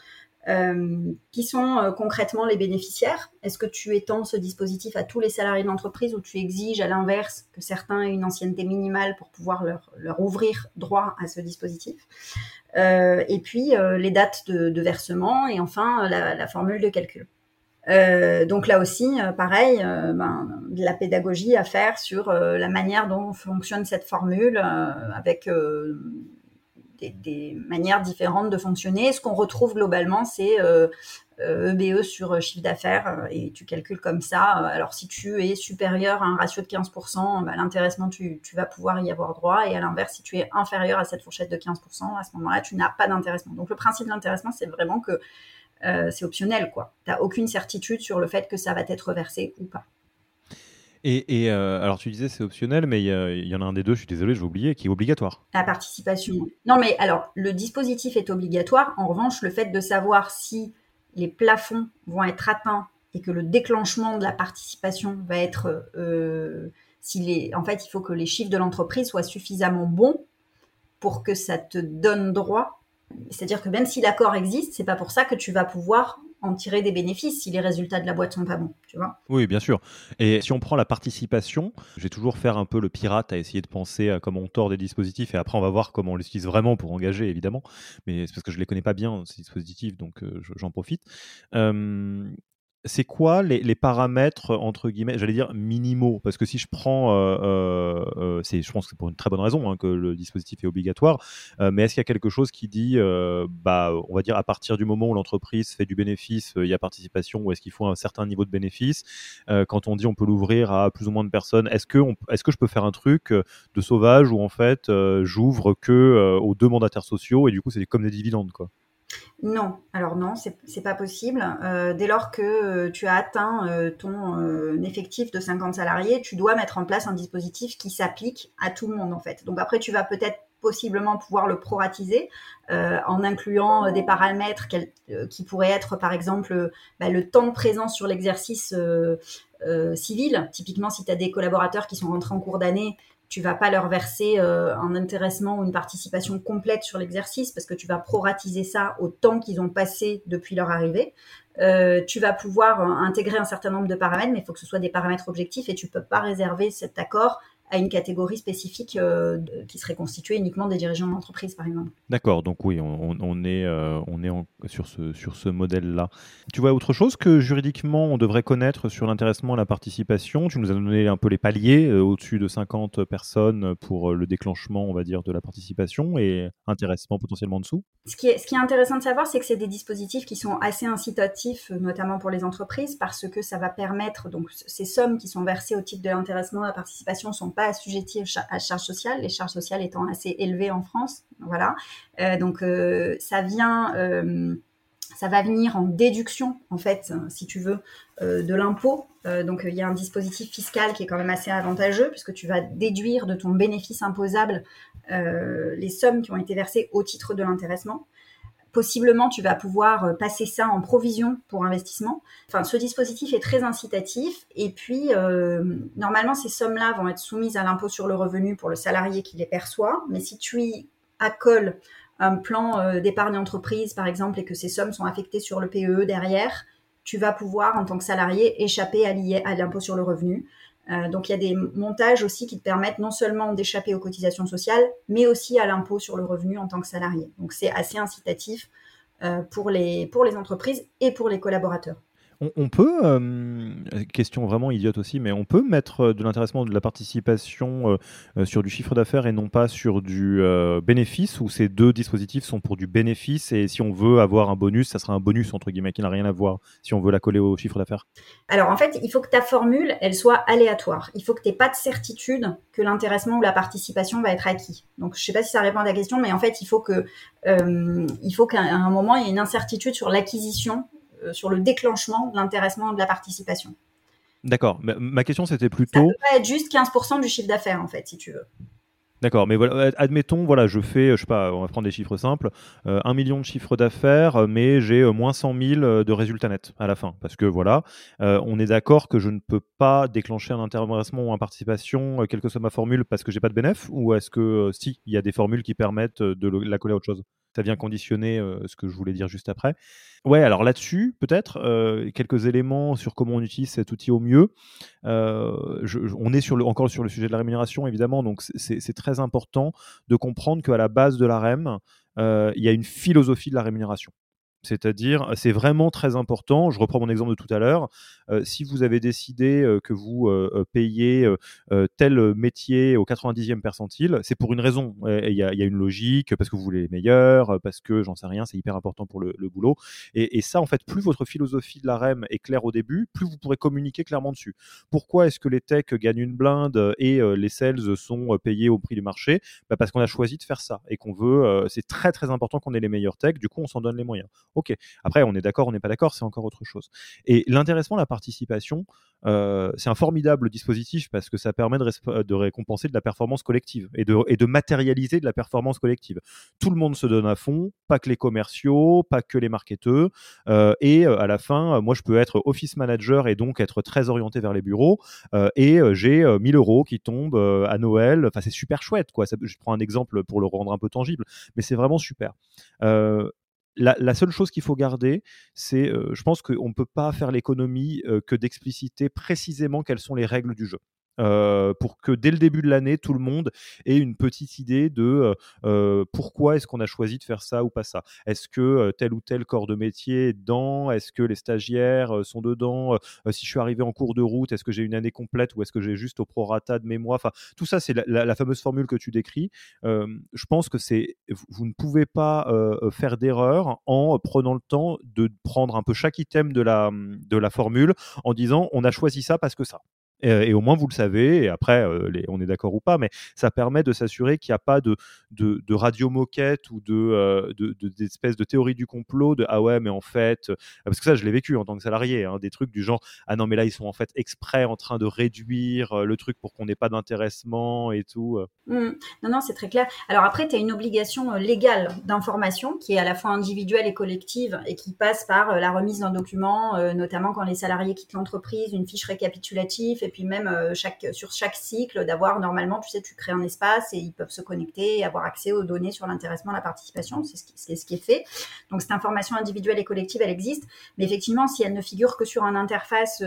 Qui sont concrètement les bénéficiaires? Est-ce que tu étends ce dispositif à tous les salariés d'entreprise ou tu exiges à l'inverse que certains aient une ancienneté minimale pour pouvoir leur, ouvrir droit à ce dispositif? Euh, et puis euh, les dates de, versement et enfin la, formule de calcul. Euh, donc là aussi, pareil, ben, de la pédagogie à faire sur la manière dont fonctionne cette formule avec des, manières différentes de fonctionner. Ce qu'on retrouve globalement, c'est EBE e sur chiffre d'affaires et tu calcules comme ça. Alors si tu es supérieur à un ratio de 15%, bah, l'intéressement, tu, vas pouvoir y avoir droit. Et à l'inverse, si tu es inférieur à cette fourchette de 15%, à ce moment-là, tu n'as pas d'intéressement. Donc le principe de l'intéressement, c'est vraiment que euh, c'est optionnel. Tu n'as aucune certitude sur le fait que ça va être versé ou pas.
Et, euh, alors tu disais c'est optionnel, mais il y, en a un des deux, je suis désolé, je vais oublier, qui est obligatoire.
La participation. Non, mais alors le dispositif est obligatoire. En revanche, le fait de savoir si les plafonds vont être atteints et que le déclenchement de la participation va être, euh, en fait, il faut que les chiffres de l'entreprise soient suffisamment bons pour que ça te donne droit. C'est-à-dire que même si l'accord existe, c'est pas pour ça que tu vas pouvoir en tirer des bénéfices si les résultats de la boîte sont pas bons, tu vois.
Oui, bien sûr. Et si on prend la participation, je vais toujours faire un peu le pirate à essayer de penser à comment on tord des dispositifs et après on va voir comment on l'utilise vraiment pour engager, évidemment. Mais c'est parce que je les connais pas bien, ces dispositifs, donc euh, j'en profite. C'est quoi les, paramètres entre guillemets, j'allais dire minimaux? Parce que si je prends, euh, euh, euh, je pense que c'est pour une très bonne raison hein, que le dispositif est obligatoire. mais est-ce qu'il y a quelque chose qui dit, bah, on va dire à partir du moment où l'entreprise fait du bénéfice, il y a participation, ou est-ce qu'il faut un certain niveau de bénéfice? Quand on dit on peut l'ouvrir à plus ou moins de personnes, est-ce que, est-ce que je peux faire un truc de sauvage où en fait j'ouvre que aux deux mandataires sociaux et du coup c'est comme des dividendes quoi?
Non, alors non, c'est pas possible. Euh, dès lors que euh, tu as atteint euh, ton effectif de 50 salariés, tu dois mettre en place un dispositif qui s'applique à tout le monde en fait. Donc après, tu vas peut-être possiblement pouvoir le proratiser en incluant des paramètres qui pourraient être par exemple bah, le temps de présence sur l'exercice civil. Typiquement, si tu as des collaborateurs qui sont rentrés en cours d'année, tu vas pas leur verser euh, un intéressement ou une participation complète sur l'exercice parce que tu vas proratiser ça au temps qu'ils ont passé depuis leur arrivée. Euh, tu vas pouvoir intégrer un certain nombre de paramètres, mais il faut que ce soit des paramètres objectifs et tu peux pas réserver cet accord à une catégorie spécifique euh, qui serait constituée uniquement des dirigeants d'entreprise, par exemple.
D'accord, donc oui, on, est, euh, on est sur ce, sur ce modèle-là. Tu vois autre chose que juridiquement on devrait connaître sur l'intéressement et la participation? Tu nous as donné un peu les paliers, euh, au-dessus de 50 personnes pour le déclenchement, on va dire, de la participation et intéressement potentiellement en dessous?
Ce qui est, ce qui est intéressant de savoir, c'est que c'est des dispositifs qui sont assez incitatifs, notamment pour les entreprises, parce que ça va permettre, donc ces sommes qui sont versées au titre de l'intéressement et la participation sont pas assujettis à charges sociales, les charges sociales étant assez élevées en France. Voilà. Euh, donc euh, ça vient, euh, ça va venir en déduction en fait, si tu veux, de l'impôt. donc il y a un dispositif fiscal qui est quand même assez avantageux puisque tu vas déduire de ton bénéfice imposable les sommes qui ont été versées au titre de l'intéressement possiblement tu vas pouvoir euh, passer ça en provision pour investissement. Enfin, ce dispositif est très incitatif et puis euh, normalement ces sommes-là vont être soumises à l'impôt sur le revenu pour le salarié qui les perçoit, mais si tu y accoles un plan euh, d'épargne entreprise par exemple et que ces sommes sont affectées sur le PEE e derrière, tu vas pouvoir en tant que salarié échapper à l'impôt sur le revenu. Euh, donc il y a des montages aussi qui te permettent non seulement d'échapper aux cotisations sociales, mais aussi à l'impôt sur le revenu en tant que salarié. Donc c'est assez incitatif euh, pour, les, pour les entreprises et pour les collaborateurs.
On, peut, euh, question vraiment idiote aussi, mais on peut mettre euh, de l'intéressement, de la participation euh, sur du chiffre d'affaires et non pas sur du bénéfice, où ces deux dispositifs sont pour du bénéfice et si on veut avoir un bonus, ça sera un bonus entre guillemets qui n'a rien à voir si on veut la coller au chiffre d'affaires?
Alors en fait, il faut que ta formule, elle soit aléatoire. Il faut que tu n'aies pas de certitude que l'intéressement ou la participation va être acquis. Donc je ne sais pas si ça répond à ta question, mais en fait, il faut que il faut qu'à un moment, il y ait une incertitude sur l'acquisition sur le déclenchement de l'intéressement de la participation.
D'accord. Ma question, c'était plutôt. Ça
peut pas être juste 15% du chiffre d'affaires, en fait, si tu veux.
D'accord, mais voilà, admettons, voilà, je fais, je sais pas, on va prendre des chiffres simples, euh, 1 million de chiffre d'affaires, mais j'ai euh, moins 100 000 euh, de résultats nets à la fin. Parce que voilà, on est d'accord que je ne peux pas déclencher un intéressement ou une participation, quelle que soit ma formule, parce que j'ai pas de bénéfice, ou est-ce que si, il y a des formules qui permettent de la coller à autre chose? Ça vient conditionner ce que je voulais dire juste après. Ouais, alors là-dessus, peut-être, quelques éléments sur comment on utilise cet outil au mieux. on est encore sur le sujet de la rémunération, évidemment, donc c'est très important de comprendre qu'à la base de la REM, il y a une philosophie de la rémunération. C'est-à-dire, c'est vraiment très important. Je reprends mon exemple de tout à l'heure. Euh, si vous avez décidé euh, que vous euh, payez tel métier au 90e percentile, c'est pour une raison. Il y, a une logique, parce que vous voulez les meilleurs, parce que j'en sais rien, c'est hyper important pour le, boulot. Et, ça, en fait, plus votre philosophie de la REM est claire au début, plus vous pourrez communiquer clairement dessus. Pourquoi est-ce que les techs gagnent une blinde et les sales sont payés au prix du marché? Bah, Parce qu'on a choisi de faire ça et qu'on veut. c'est très très important qu'on ait les meilleurs techs. Du coup, on s'en donne les moyens. Ok. Après, on est d'accord, on n'est pas d'accord, c'est encore autre chose. Et l'intéressement, la participation, euh, c'est un formidable dispositif parce que ça permet de, récompenser de la performance collective et de, matérialiser de la performance collective. Tout le monde se donne à fond, pas que les commerciaux, pas que les marketeurs. Euh, et euh, à la fin, moi, je peux être office manager et donc être très orienté vers les bureaux. et j'ai 1000 euros qui tombent à Noël. Enfin, c'est super chouette. Quoi. je prends un exemple pour le rendre un peu tangible, mais c'est vraiment super la, seule chose qu'il faut garder, c'est, euh, je pense qu'on ne peut pas faire l'économie euh, que d'expliciter précisément quelles sont les règles du jeu. Euh, pour que dès le début de l'année, tout le monde ait une petite idée de euh, euh, pourquoi est-ce qu'on a choisi de faire ça ou pas ça. Est-ce que tel ou tel corps de métier est dedans? Est-ce que les stagiaires sont dedans? Si je suis arrivé en cours de route, est-ce que j'ai une année complète ou est-ce que j'ai juste au prorata de mémoire? Enfin, tout ça, c'est la, fameuse formule que tu décris. je pense que c'est vous ne pouvez pas faire d'erreur en prenant le temps de prendre un peu chaque item de la, de la formule en disant on a choisi ça parce que ça. Et, au moins, vous le savez. Et après, on est d'accord ou pas, mais ça permet de s'assurer qu'il n'y a pas de, de, radio moquette ou de, d'espèces de, théorie du complot de ah ouais, mais en fait, parce que ça, je l'ai vécu en tant que salarié, hein, des trucs du genre ah non, mais là, ils sont en fait exprès en train de réduire le truc pour qu'on n'ait pas d'intéressement et tout.
Mmh. Non, non, c'est très clair. Alors après, tu as une obligation légale d'information qui est à la fois individuelle et collective et qui passe par la remise d'un document, notamment quand les salariés quittent l'entreprise, une fiche récapitulative et puis même chaque, sur chaque cycle, d'avoir normalement, tu sais, tu crées un espace et ils peuvent se connecter et avoir accès aux données sur l'intéressement, la participation. C'est ce, qui, est fait. Donc cette information individuelle et collective, elle existe. Mais effectivement, si elle ne figure que sur une interface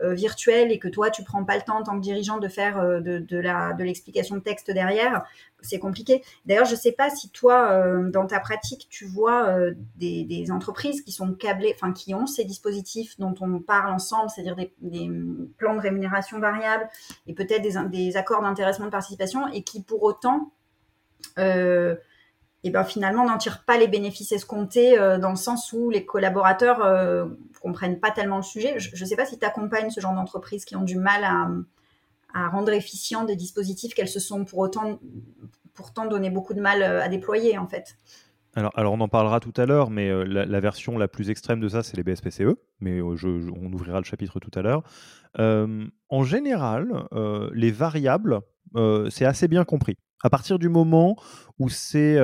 virtuelle et que toi, tu prends pas le temps en tant que dirigeant de faire de l'explication de texte derrière, c'est compliqué. D'ailleurs, je ne sais pas si toi, euh, dans ta pratique, tu vois euh, des, entreprises qui sont câblées, enfin qui ont ces dispositifs dont on parle ensemble, c'est-à-dire des, plans de rémunération variable et peut-être des, accords d'intéressement de participation, et qui pour autant, euh, et ben finalement n'en tirent pas les bénéfices escomptés dans le sens où les collaborateurs comprennent pas tellement le sujet. Je ne sais pas si tu accompagnes ce genre d'entreprises qui ont du mal à à rendre efficients des dispositifs qu'elles se sont pour autant, pourtant donné beaucoup de mal euh, à déployer en fait.
Alors, on en parlera tout à l'heure, mais euh, la, version la plus extrême de ça, c'est les BSPCE, mais euh, on ouvrira le chapitre tout à l'heure. en général, les variables, c'est assez bien compris. À partir du moment où c'est,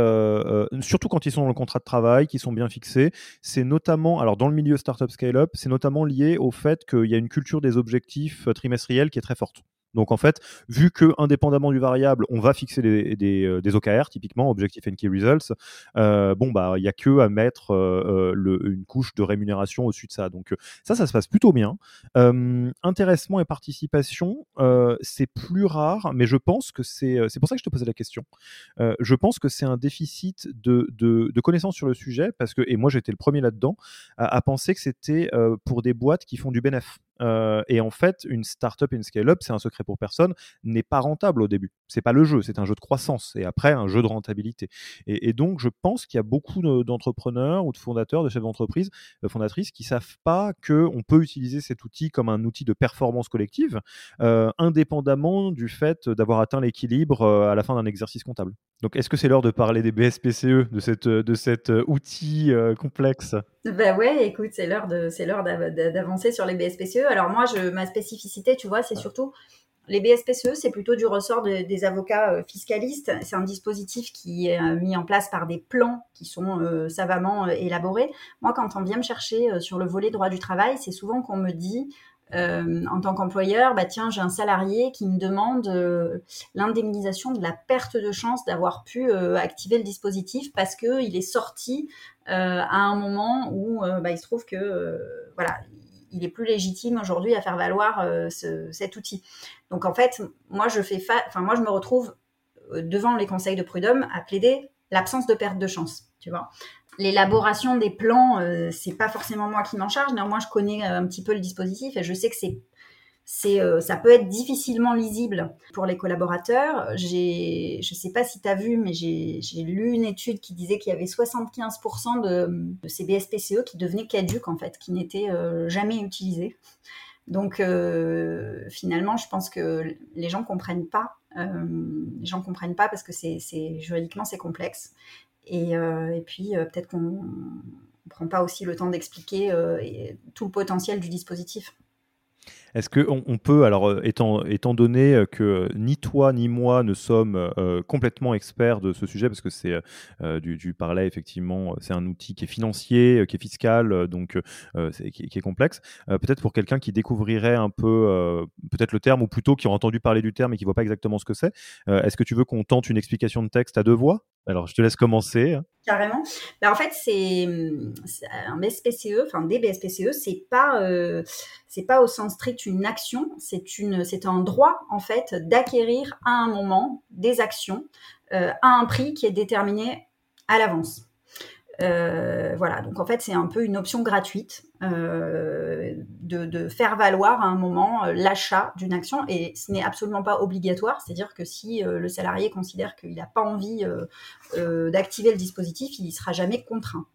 surtout quand ils sont dans le contrat de travail, qui sont bien fixés, c'est notamment, alors dans le milieu startup scale-up, c'est notamment lié au fait qu'il y a une culture des objectifs trimestriels qui est très forte. Donc en fait, vu que indépendamment du variable, on va fixer des, euh, OKR, typiquement Objective and Key Results, euh, bon bah il y a que à mettre euh, une couche de rémunération au-dessus de ça. Donc ça, ça se passe plutôt bien. intéressement et participation, c'est plus rare, mais je pense que c'est c'est pour ça que je te posais la question. je pense que c'est un déficit de, de, de, connaissances sur le sujet parce que et moi j'étais le premier là-dedans à, à, penser que c'était pour des boîtes qui font du bénéfice. Euh, et en fait, une startup, une scale-up, c'est un secret pour personne, n'est pas rentable au début. C'est pas le jeu, c'est un jeu de croissance et après un jeu de rentabilité. Et, donc, je pense qu'il y a beaucoup d'entrepreneurs ou de fondateurs, de chefs d'entreprise, de fondatrices qui savent pas que on peut utiliser cet outil comme un outil de performance collective, euh, indépendamment du fait d'avoir atteint l'équilibre euh, à la fin d'un exercice comptable. Donc, est-ce que c'est l'heure de parler des BSPCE, de, cette, de cet outil complexe?
Ben ouais, écoute, c'est l'heure d'avancer sur les BSPCE alors moi, je, ma spécificité, tu vois, c'est surtout les BSPCE, c'est plutôt du ressort des avocats euh, fiscalistes. C'est un dispositif qui est euh, mis en place par des plans qui sont euh, savamment élaborés. Moi, quand on vient me chercher sur le volet droit du travail, c'est souvent qu'on me dit, en tant qu'employeur, bah tiens, j'ai un salarié qui me demande l'indemnisation de la perte de chance d'avoir pu activer le dispositif parce qu'il est sorti à un moment où bah, il se trouve que voilà il est plus légitime aujourd'hui à faire valoir euh, cet outil. Donc en fait, moi je fais enfin moi je me retrouve euh, devant les conseils de prud'homme à plaider l'absence de perte de chance, tu vois. L'élaboration des plans, euh, c'est pas forcément moi qui m'en charge. Néanmoins, je connais un petit peu le dispositif et je sais que c'est c'est, euh, ça peut être difficilement lisible pour les collaborateurs. J'ai, je ne sais pas si tu as vu, mais j'ai, lu une étude qui disait qu'il y avait 75% de, ces BSPCE qui devenaient caduques, en fait, qui n'étaient euh, jamais utilisés. Donc, euh, finalement, je pense que les gens comprennent pas. les gens comprennent pas parce que c'est, juridiquement, c'est complexe. Et, et puis, peut-être qu'on ne prend pas aussi le temps d'expliquer tout le potentiel du dispositif.
Est-ce qu'on on peut, alors euh, étant, étant donné euh, que ni toi ni moi ne sommes euh, complètement experts de ce sujet, parce que c'est du, du parlais effectivement, c'est un outil qui est financier, qui est fiscal, donc qui, est complexe. peut-être pour quelqu'un qui découvrirait un peu, peut-être le terme, ou plutôt qui a entendu parler du terme et qui voit pas exactement ce que c'est, est-ce que tu veux qu'on tente une explication de texte à deux voix? Alors, je te laisse commencer.
Carrément. Ben, en fait, c'est un BSPCE, enfin des BSPCE, c'est pas euh, pas au sens strict une action, c'est un droit en fait d'acquérir à un moment des actions euh, à un prix qui est déterminé à l'avance. Euh, voilà, donc en fait, c'est un peu une option gratuite euh, de, faire valoir à un moment l'achat d'une action et ce n'est absolument pas obligatoire, c'est-à-dire que si le salarié considère qu'il n'a pas envie d'activer le dispositif, il ne sera jamais contraint.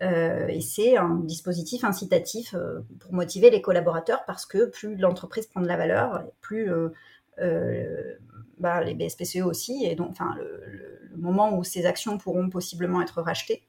Et c'est un dispositif incitatif pour motiver les collaborateurs parce que plus l'entreprise prend de la valeur, plus bah, les BSPCE aussi, et donc enfin, le, moment où ces actions pourront possiblement être rachetées,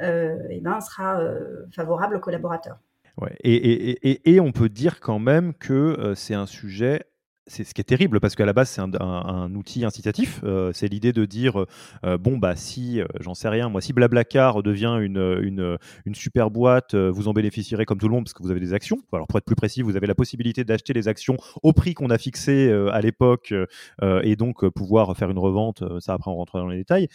euh, et ben, sera euh, favorable aux collaborateurs.
Ouais. Et, et, et, on peut dire quand même que euh, c'est un sujet c'est ce qui est terrible parce qu'à la base c'est un, outil incitatif. Euh, c'est l'idée de dire euh, bon bah si euh, j'en sais rien moi si Blablacar devient une, une, super boîte, vous en bénéficierez comme tout le monde parce que vous avez des actions. Alors pour être plus précis, vous avez la possibilité d'acheter les actions au prix qu'on a fixé à l'époque et donc pouvoir faire une revente. Ça après on rentrera dans les détails.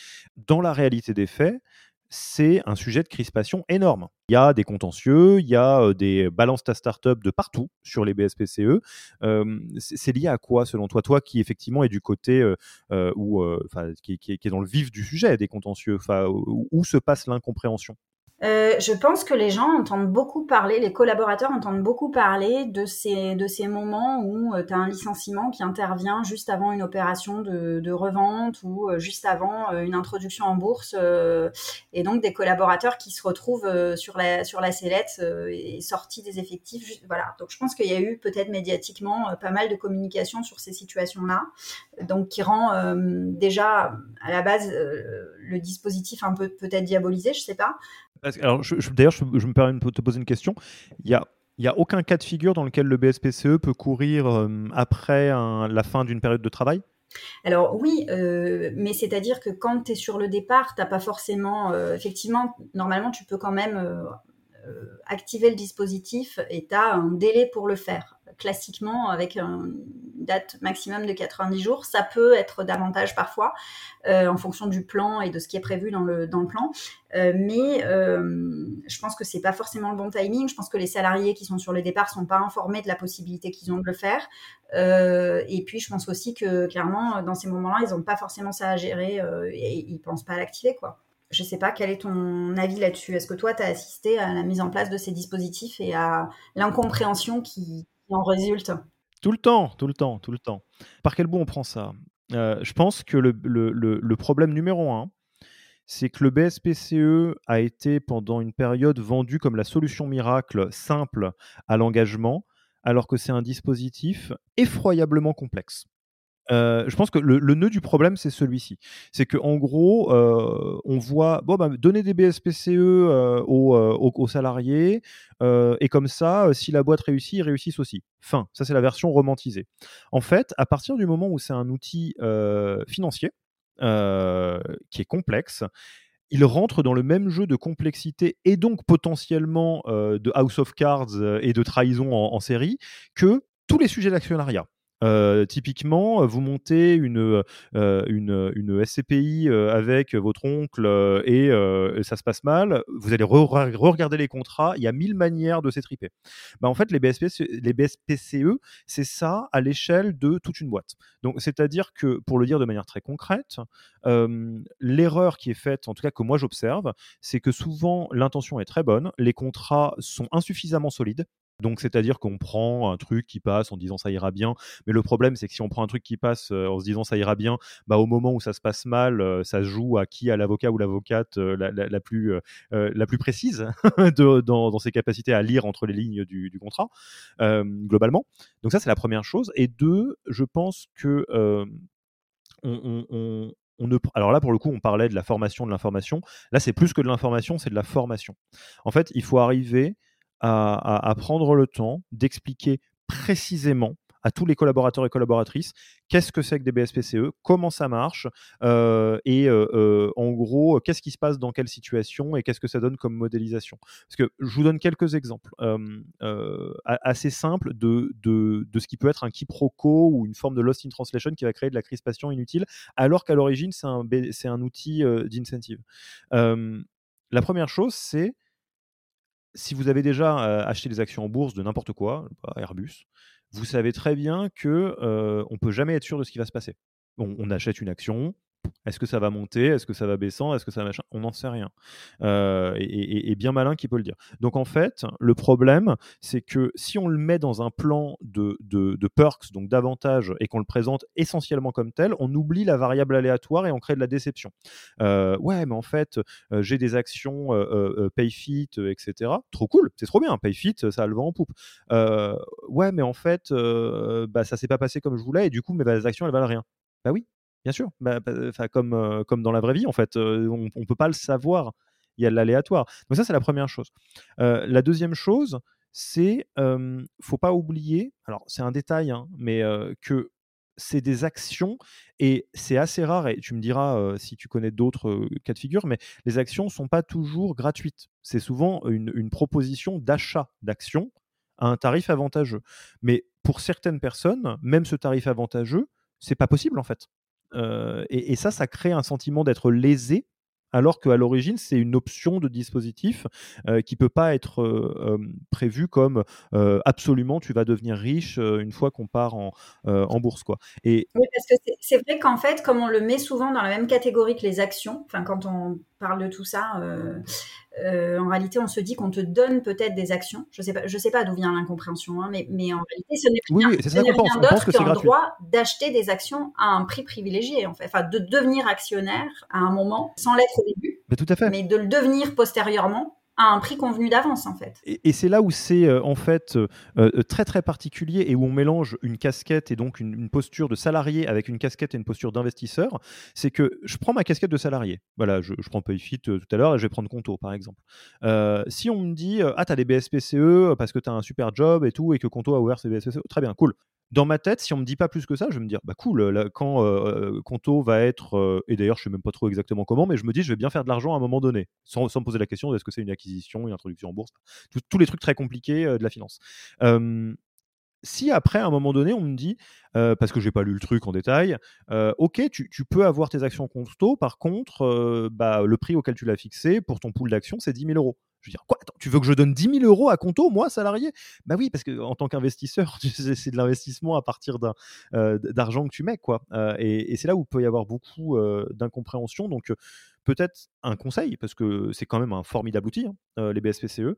Dans la réalité des faits, c'est un sujet de crispation énorme. Il y a des contentieux, il y a des balances ta startup de partout sur les BSPCE. c'est lié à quoi selon toi? Toi qui effectivement est du côté où, qui, qui, est dans le vif du sujet des contentieux, où se passe l'incompréhension?
Euh, je pense que les gens entendent beaucoup parler, les collaborateurs entendent beaucoup parler de ces, de ces moments où euh, tu as un licenciement qui intervient juste avant une opération de, de revente ou euh, juste avant une introduction en bourse et donc des collaborateurs qui se retrouvent sur, la, sur la sellette et sortis des effectifs. Voilà. Donc je pense qu'il y a eu peut-être médiatiquement pas mal de communication sur ces situations-là, donc qui rend déjà à la base le dispositif un peu peut-être diabolisé, je sais pas.
Alors, d'ailleurs, je, me permets de te poser une question. Il y a il n'y a aucun cas de figure dans lequel le BSPCE peut courir euh, après la fin d'une période de travail?
Alors oui, euh, mais c'est-à-dire que quand tu es sur le départ, tu n'as pas forcément... Euh, effectivement, normalement, tu peux quand même activer le dispositif et tu as un délai pour le faire classiquement avec une date maximum de 90 jours. Ça peut être davantage parfois euh, en fonction du plan et de ce qui est prévu dans le, dans le plan. Euh, mais euh, je pense que c'est pas forcément le bon timing. Je pense que les salariés qui sont sur le départ sont pas informés de la possibilité qu'ils ont de le faire. et puis je pense aussi que clairement dans ces moments-là, ils n'ont pas forcément ça à gérer et ils pensent pas à l'activer quoi. Je sais pas, quel est ton avis là-dessus Est-ce que toi, tu as assisté à la mise en place de ces dispositifs et à l'incompréhension qui, en résulte.
Tout le temps, tout le temps, tout le temps. Par quel bout on prend ça? Euh, Je pense que le, problème numéro un, c'est que le BSPCE a été pendant une période vendu comme la solution miracle simple à l'engagement, alors que c'est un dispositif effroyablement complexe. Euh, je pense que le, nœud du problème, c'est celui-ci. C'est qu'en gros, euh, on voit bon, bah, donner des BSPCE euh, aux, salariés, et comme ça, si la boîte réussit, ils réussissent aussi. Fin. Ça, c'est la version romantisée. En fait, à partir du moment où c'est un outil financier, qui est complexe, il rentre dans le même jeu de complexité et donc potentiellement de House of Cards et de trahison en série que tous les sujets d'actionnariat. Euh, typiquement, vous montez une, euh, une, une, SCPI euh, avec votre oncle et ça se passe mal, vous allez re-regarder les contrats, il y a mille manières de s'étriper. Bah, en fait, les, BSP, les BSPCE, c'est ça à l'échelle de toute une boîte. Donc, c'est-à-dire que, pour le dire de manière très concrète, l'erreur qui est faite, en tout cas que moi j'observe, c'est que souvent l'intention est très bonne, les contrats sont insuffisamment solides, donc, c'est-à-dire qu'on prend un truc qui passe en disant ça ira bien. Mais le problème, c'est que si on prend un truc qui passe euh, en se disant ça ira bien, bah, au moment où ça se passe mal, euh, ça se joue à qui À l'avocat ou l'avocate euh, la, plus, la plus précise <laughs> dans, ses capacités à lire entre les lignes du, contrat, globalement. Donc, ça, c'est la première chose. Et deux, je pense que. on, ne... Alors là, pour le coup, on parlait de la formation de l'information. Là, c'est plus que de l'information, c'est de la formation. En fait, il faut arriver à, prendre le temps d'expliquer précisément à tous les collaborateurs et collaboratrices qu'est-ce que c'est que des BSPCE, comment ça marche, euh, et euh, euh, en gros, qu'est-ce qui se passe dans quelle situation et qu'est-ce que ça donne comme modélisation. Parce que je vous donne quelques exemples assez simples de, de, de, ce qui peut être un quiproquo ou une forme de lost in translation qui va créer de la crispation inutile, alors qu'à l'origine, c'est un, un outil d'incentive. la première chose, c'est si vous avez déjà acheté des actions en bourse de n'importe quoi, Airbus, vous savez très bien que on peut jamais être sûr de ce qui va se passer. on achète une action, est-ce que ça va monter? Est-ce que ça va baissant? Est-ce que ça machin? On n'en sait rien. Euh, et, bien malin qui peut le dire. Donc en fait, le problème, c'est que si on le met dans un plan de, perks, donc d'avantages, et qu'on le présente essentiellement comme tel, on oublie la variable aléatoire et on crée de la déception. Euh, ouais, mais en fait, euh, j'ai des actions PayFit, etc. Trop cool, c'est trop bien. PayFit, ça a le vent en poupe. ouais, mais en fait, bah, ça s'est pas passé comme je voulais, et du coup, mes actions, elles valent rien. Bah oui, Bien sûr, bah, bah, comme, comme dans la vraie vie, en fait, on ne peut pas le savoir. Il y a l'aléatoire. Donc ça, c'est la première chose. la deuxième chose, c'est, ne faut pas oublier, alors c'est un détail, hein, mais que c'est des actions et c'est assez rare, et tu me diras si tu connais d'autres cas de figure, mais les actions ne sont pas toujours gratuites. C'est souvent une, proposition d'achat d'actions à un tarif avantageux. Mais pour certaines personnes, même ce tarif avantageux, c'est pas possible en fait. Et, ça, ça crée un sentiment d'être lésé alors qu'à l'origine, c'est une option de dispositif qui ne peut pas être euh, prévue comme absolument tu vas devenir riche une fois qu'on part en, bourse. Quoi.
Et... Oui, parce que c'est vrai qu'en fait, comme on le met souvent dans la même catégorie que les actions, quand on parle de tout ça, en réalité, on se dit qu'on te donne peut-être des actions. Je ne sais pas, je sais pas d'où vient l'incompréhension, hein, mais, mais, en réalité, ce n'est
oui, rien,
d'autre qu'un droit d'acheter des actions à un prix privilégié, en fait. Enfin, de devenir actionnaire à un moment, sans l'être au début,
mais, tout à fait.
mais de le devenir postérieurement à un prix convenu d'avance en fait.
Et, c'est là où c'est euh, en fait euh, euh, très très particulier et où on mélange une casquette et donc une, posture de salarié avec une casquette et une posture d'investisseur, c'est que je prends ma casquette de salarié. Voilà, je, je prends Payfit tout à l'heure et je vais prendre Conto par exemple. si on me dit ah t'as des BSPCE parce que t'as un super job et tout et que Conto a ouvert ses BSPCE, très bien, cool dans ma tête, si on me dit pas plus que ça, je vais me dire, bah cool, quand euh, Conto va être, euh, et d'ailleurs je sais même pas trop exactement comment, mais je me dis, je vais bien faire de l'argent à un moment donné, sans, me poser la question est-ce que c'est une acquisition, une introduction en bourse, tous les trucs très compliqués euh, de la finance. si après, à un moment donné, on me dit, parce que j'ai pas lu le truc en détail, ok, tu, peux avoir tes actions Conto, par contre, bah, le prix auquel tu l'as fixé pour ton pool d'actions, c'est 10 000 euros. Je veux dire, quoi Tu veux que je donne 10 000 euros à Conto, moi, salarié? Bah oui, parce que en tant qu'investisseur, <laughs> c'est de l'investissement à partir euh, d'argent que tu mets, quoi. Euh, et, c'est là où il peut y avoir beaucoup euh, d'incompréhension. Donc, peut-être un conseil, parce que c'est quand même un formidable outil, hein, les BSPCE.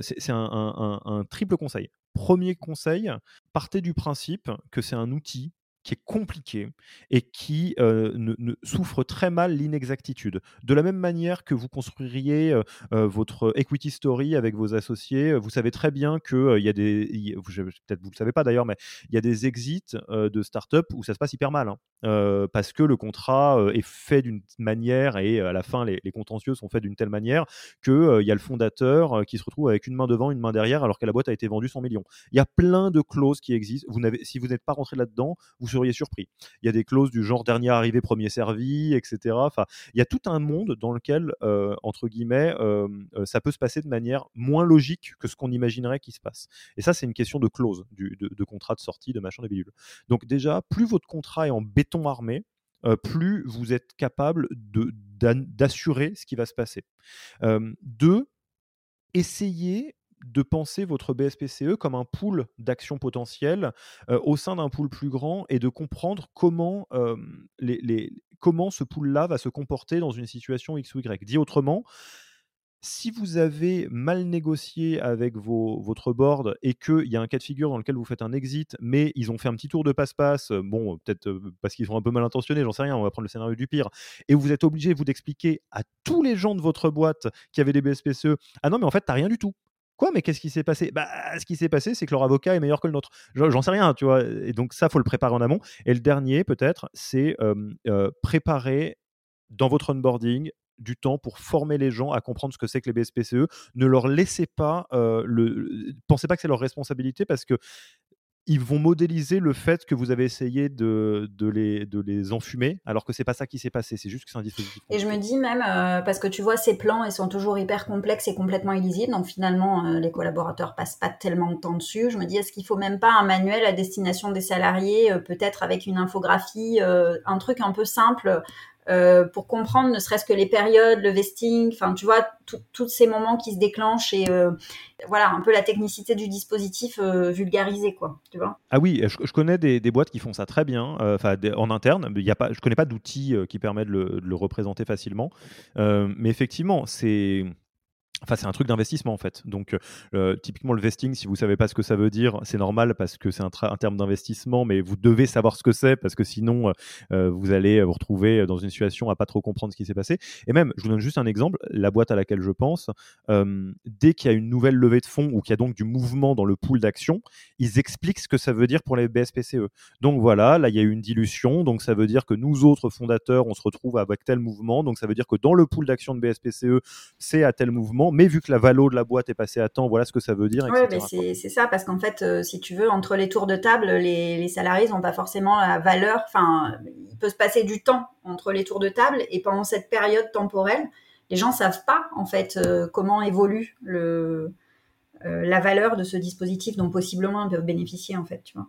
c'est un, triple conseil. Premier conseil, partez du principe que c'est un outil qui est compliqué et qui ne, souffre très mal l'inexactitude. De la même manière que vous construiriez votre equity story avec vos associés, vous savez très bien qu'il il y a des, peut-être vous le savez pas d'ailleurs, mais il y a des exits de start-up où ça se passe hyper mal, hein. parce que le contrat est fait d'une manière et à la fin les, contentieux sont faits d'une telle manière qu'il il y a le fondateur qui se retrouve avec une main devant, une main derrière, alors que la boîte a été vendue 100 millions. Il y a plein de clauses qui existent. Si vous n'êtes pas rentré là-dedans, vous seriez surpris. Il y a des clauses du genre dernier arrivé, premier servi, etc. Enfin, il y a tout un monde dans lequel, euh, entre guillemets, euh, euh, ça peut se passer de manière moins logique que ce qu'on imaginerait qu'il se passe. Et ça, c'est une question de clause, de, contrat de sortie, de machin, de bidule. Donc déjà, plus votre contrat est en béton armé, plus vous êtes capable d'assurer ce qui va se passer. deux, essayez de penser votre BSPCE comme un pool d'actions potentielles au sein d'un pool plus grand et de comprendre comment, les, comment ce pool-là va se comporter dans une situation X ou Y. Dit autrement, si vous avez mal négocié avec vos, votre board et qu'il y a un cas de figure dans lequel vous faites un exit, mais ils ont fait un petit tour de passe-passe, bon, peut-être parce qu'ils sont un peu mal intentionnés, j'en sais rien, on va prendre le scénario du pire, et vous êtes obligé, vous, d'expliquer à tous les gens de votre boîte qui avaient des BSPCE, ah non, mais en fait, t'as rien du tout. Mais qu'est-ce qui s'est passé? Bah, ce qui s'est passé, c'est que leur avocat est meilleur que le nôtre. J'en sais rien, tu vois. Et donc ça, faut le préparer en amont. Et le dernier, peut-être, c'est préparer dans votre onboarding du temps pour former les gens à comprendre ce que c'est que les BSPCE. Ne leur laissez pas le, pensez pas que c'est leur responsabilité parce que ils vont modéliser le fait que vous avez essayé de, de, les, de les enfumer, alors que c'est pas ça qui s'est passé, c'est juste que c'est un dispositif.
Et je me dis même, euh, parce que tu vois, ces plans, ils sont toujours hyper complexes et complètement illisibles, donc finalement, euh, les collaborateurs passent pas tellement de temps dessus. Je me dis, est-ce qu'il faut même pas un manuel à destination des salariés, euh, peut-être avec une infographie, un truc un peu simple euh, pour comprendre ne serait-ce que les périodes, le vesting, enfin tu vois, tous ces moments qui se déclenchent et euh, voilà un peu la technicité du dispositif euh, vulgarisé quoi, tu vois.
Ah oui, je, connais des, boîtes qui font ça très bien, enfin en interne, mais y a pas, je connais pas d'outils qui le, de le, représenter facilement, mais effectivement c'est Enfin, c'est un truc d'investissement en fait. Donc, euh, typiquement le vesting, si vous savez pas ce que ça veut dire, c'est normal parce que c'est un, terme d'investissement, mais vous devez savoir ce que c'est parce que sinon euh, euh, vous allez vous retrouver dans une situation à pas trop comprendre ce qui s'est passé. Et même, je vous donne juste un exemple, la boîte à laquelle je pense, dès qu'il y a une nouvelle levée de fonds ou qu'il y a donc du mouvement dans le pool d'actions, ils expliquent ce que ça veut dire pour les BSPCE. Donc voilà, là il y a eu une dilution, donc ça veut dire que nous autres fondateurs, on se retrouve avec tel mouvement, donc ça veut dire que dans le pool d'actions de BSPCE, c'est à tel mouvement mais vu que la valo de la boîte est passée à temps, voilà ce que ça veut dire.
Oui, c'est ça, parce qu'en fait, euh, si tu veux, entre les tours de table, les, les salariés n'ont pas forcément la valeur, enfin, il peut se passer du temps entre les tours de table, et pendant cette période temporelle, les gens savent pas, en fait, euh, comment évolue le, euh, la valeur de ce dispositif dont possiblement ils peuvent bénéficier, en fait, tu vois.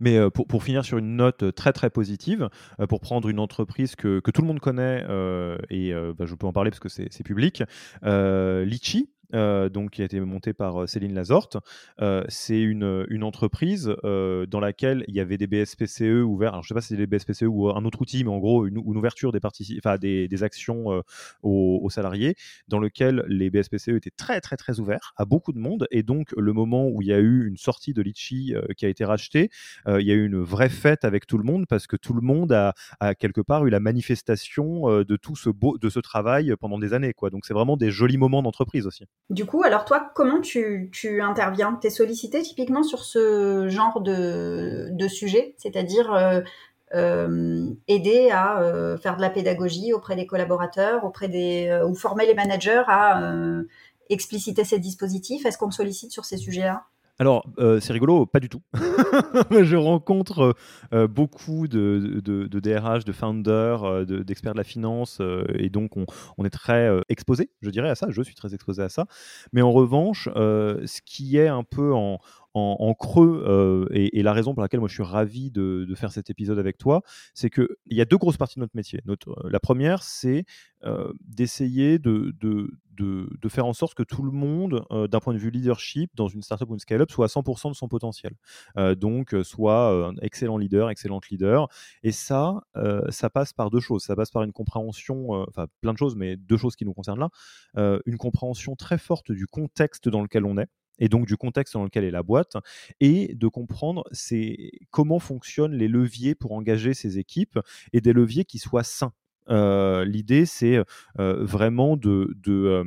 Mais euh, pour, finir sur une note très très positive, euh, pour prendre une entreprise que, tout le monde connaît, euh, et bah, je peux en parler parce que c'est public, Litchi, euh, donc, qui a été monté par euh, Céline Lazorte. Euh, c'est une, une, entreprise dans laquelle il y avait des BSPCE ouverts. Je ne sais pas si c'est des BSPCE ou un autre outil, mais en gros, une, ouverture des, des, des actions aux, salariés, dans lequel les BSPCE étaient très, très, très ouverts à beaucoup de monde. Et donc, le moment où il y a eu une sortie de Litchi qui a été rachetée, il y a eu une vraie fête avec tout le monde parce que tout le monde a, quelque part eu la manifestation de tout ce beau, de ce travail pendant des années. Donc, c'est vraiment des jolis moments d'entreprise aussi.
Du coup, alors toi, comment tu, interviens? Tu es sollicité typiquement sur ce genre de, sujet, c'est-à-dire euh, euh, aider à euh, faire de la pédagogie auprès des collaborateurs, auprès des ou former les managers à expliciter ces dispositifs? Est-ce qu'on sollicite sur ces sujets-là?
Alors, euh, c'est rigolo, pas du tout. <laughs> je rencontre euh, beaucoup de, DRH, de founders, d'experts de, la finance, et donc on, est très exposé, je dirais, à ça. Je suis très exposé à ça. Mais en revanche, ce qui est un peu en, en, creux, euh, et, la raison pour laquelle moi je suis ravi de, faire cet épisode avec toi, c'est qu'il y a deux grosses parties de notre métier. Notre, euh, la première, c'est euh, d'essayer de, faire en sorte que tout le monde, d'un point de vue leadership, dans une startup ou une scale-up, soit à 100% de son potentiel. donc, soit un excellent leader, excellente leader. Et ça, ça passe par deux choses. Ça passe par une compréhension, enfin plein de choses, mais deux choses qui nous concernent là. une compréhension très forte du contexte dans lequel on est et donc du contexte dans lequel est la boîte, et de comprendre comment fonctionnent les leviers pour engager ces équipes et des leviers qui soient sains. Euh, l'idée, c'est euh, vraiment de, de,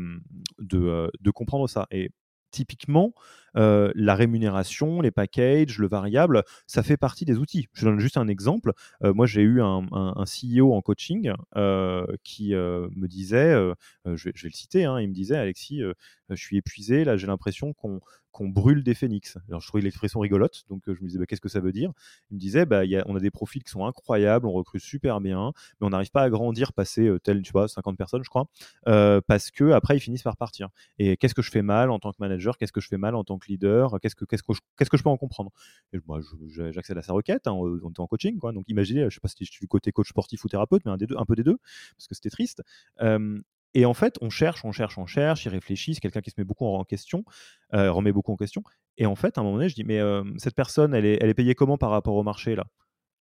de, de, comprendre ça. Et typiquement, euh, la rémunération, les packages, le variable, ça fait partie des outils. Je donne juste un exemple. Euh, moi, j'ai eu un, CEO en coaching euh, qui me disait, je vais, le citer, hein, il me disait, Alexis, je suis épuisé, là j'ai l'impression qu'on brûle des phénix. Alors, je trouvais l'expression rigolote, donc je me disais bah, qu'est-ce que ça veut dire? Il me disait bah, on a des profils qui sont incroyables, on recrute super bien, mais on n'arrive pas à grandir, passer tel, tu vois, 50 personnes, je crois, parce que après ils finissent par partir. Et qu'est-ce que je fais mal en tant que manager? Qu'est-ce que je fais mal en tant que leader Qu'est-ce que, je, peux en comprendre? J'accède à sa requête, hein, on était en coaching, quoi. Donc imaginez, je sais pas si je suis du côté coach sportif ou thérapeute, mais un, des un peu des deux, parce que c'était triste. Et en fait, on cherche, on cherche, on cherche, il réfléchit, c'est quelqu'un qui se met beaucoup en question, euh, remet beaucoup en question. Et en fait, à un moment donné, je dis, mais cette personne, elle est, elle est payée comment par rapport au marché là?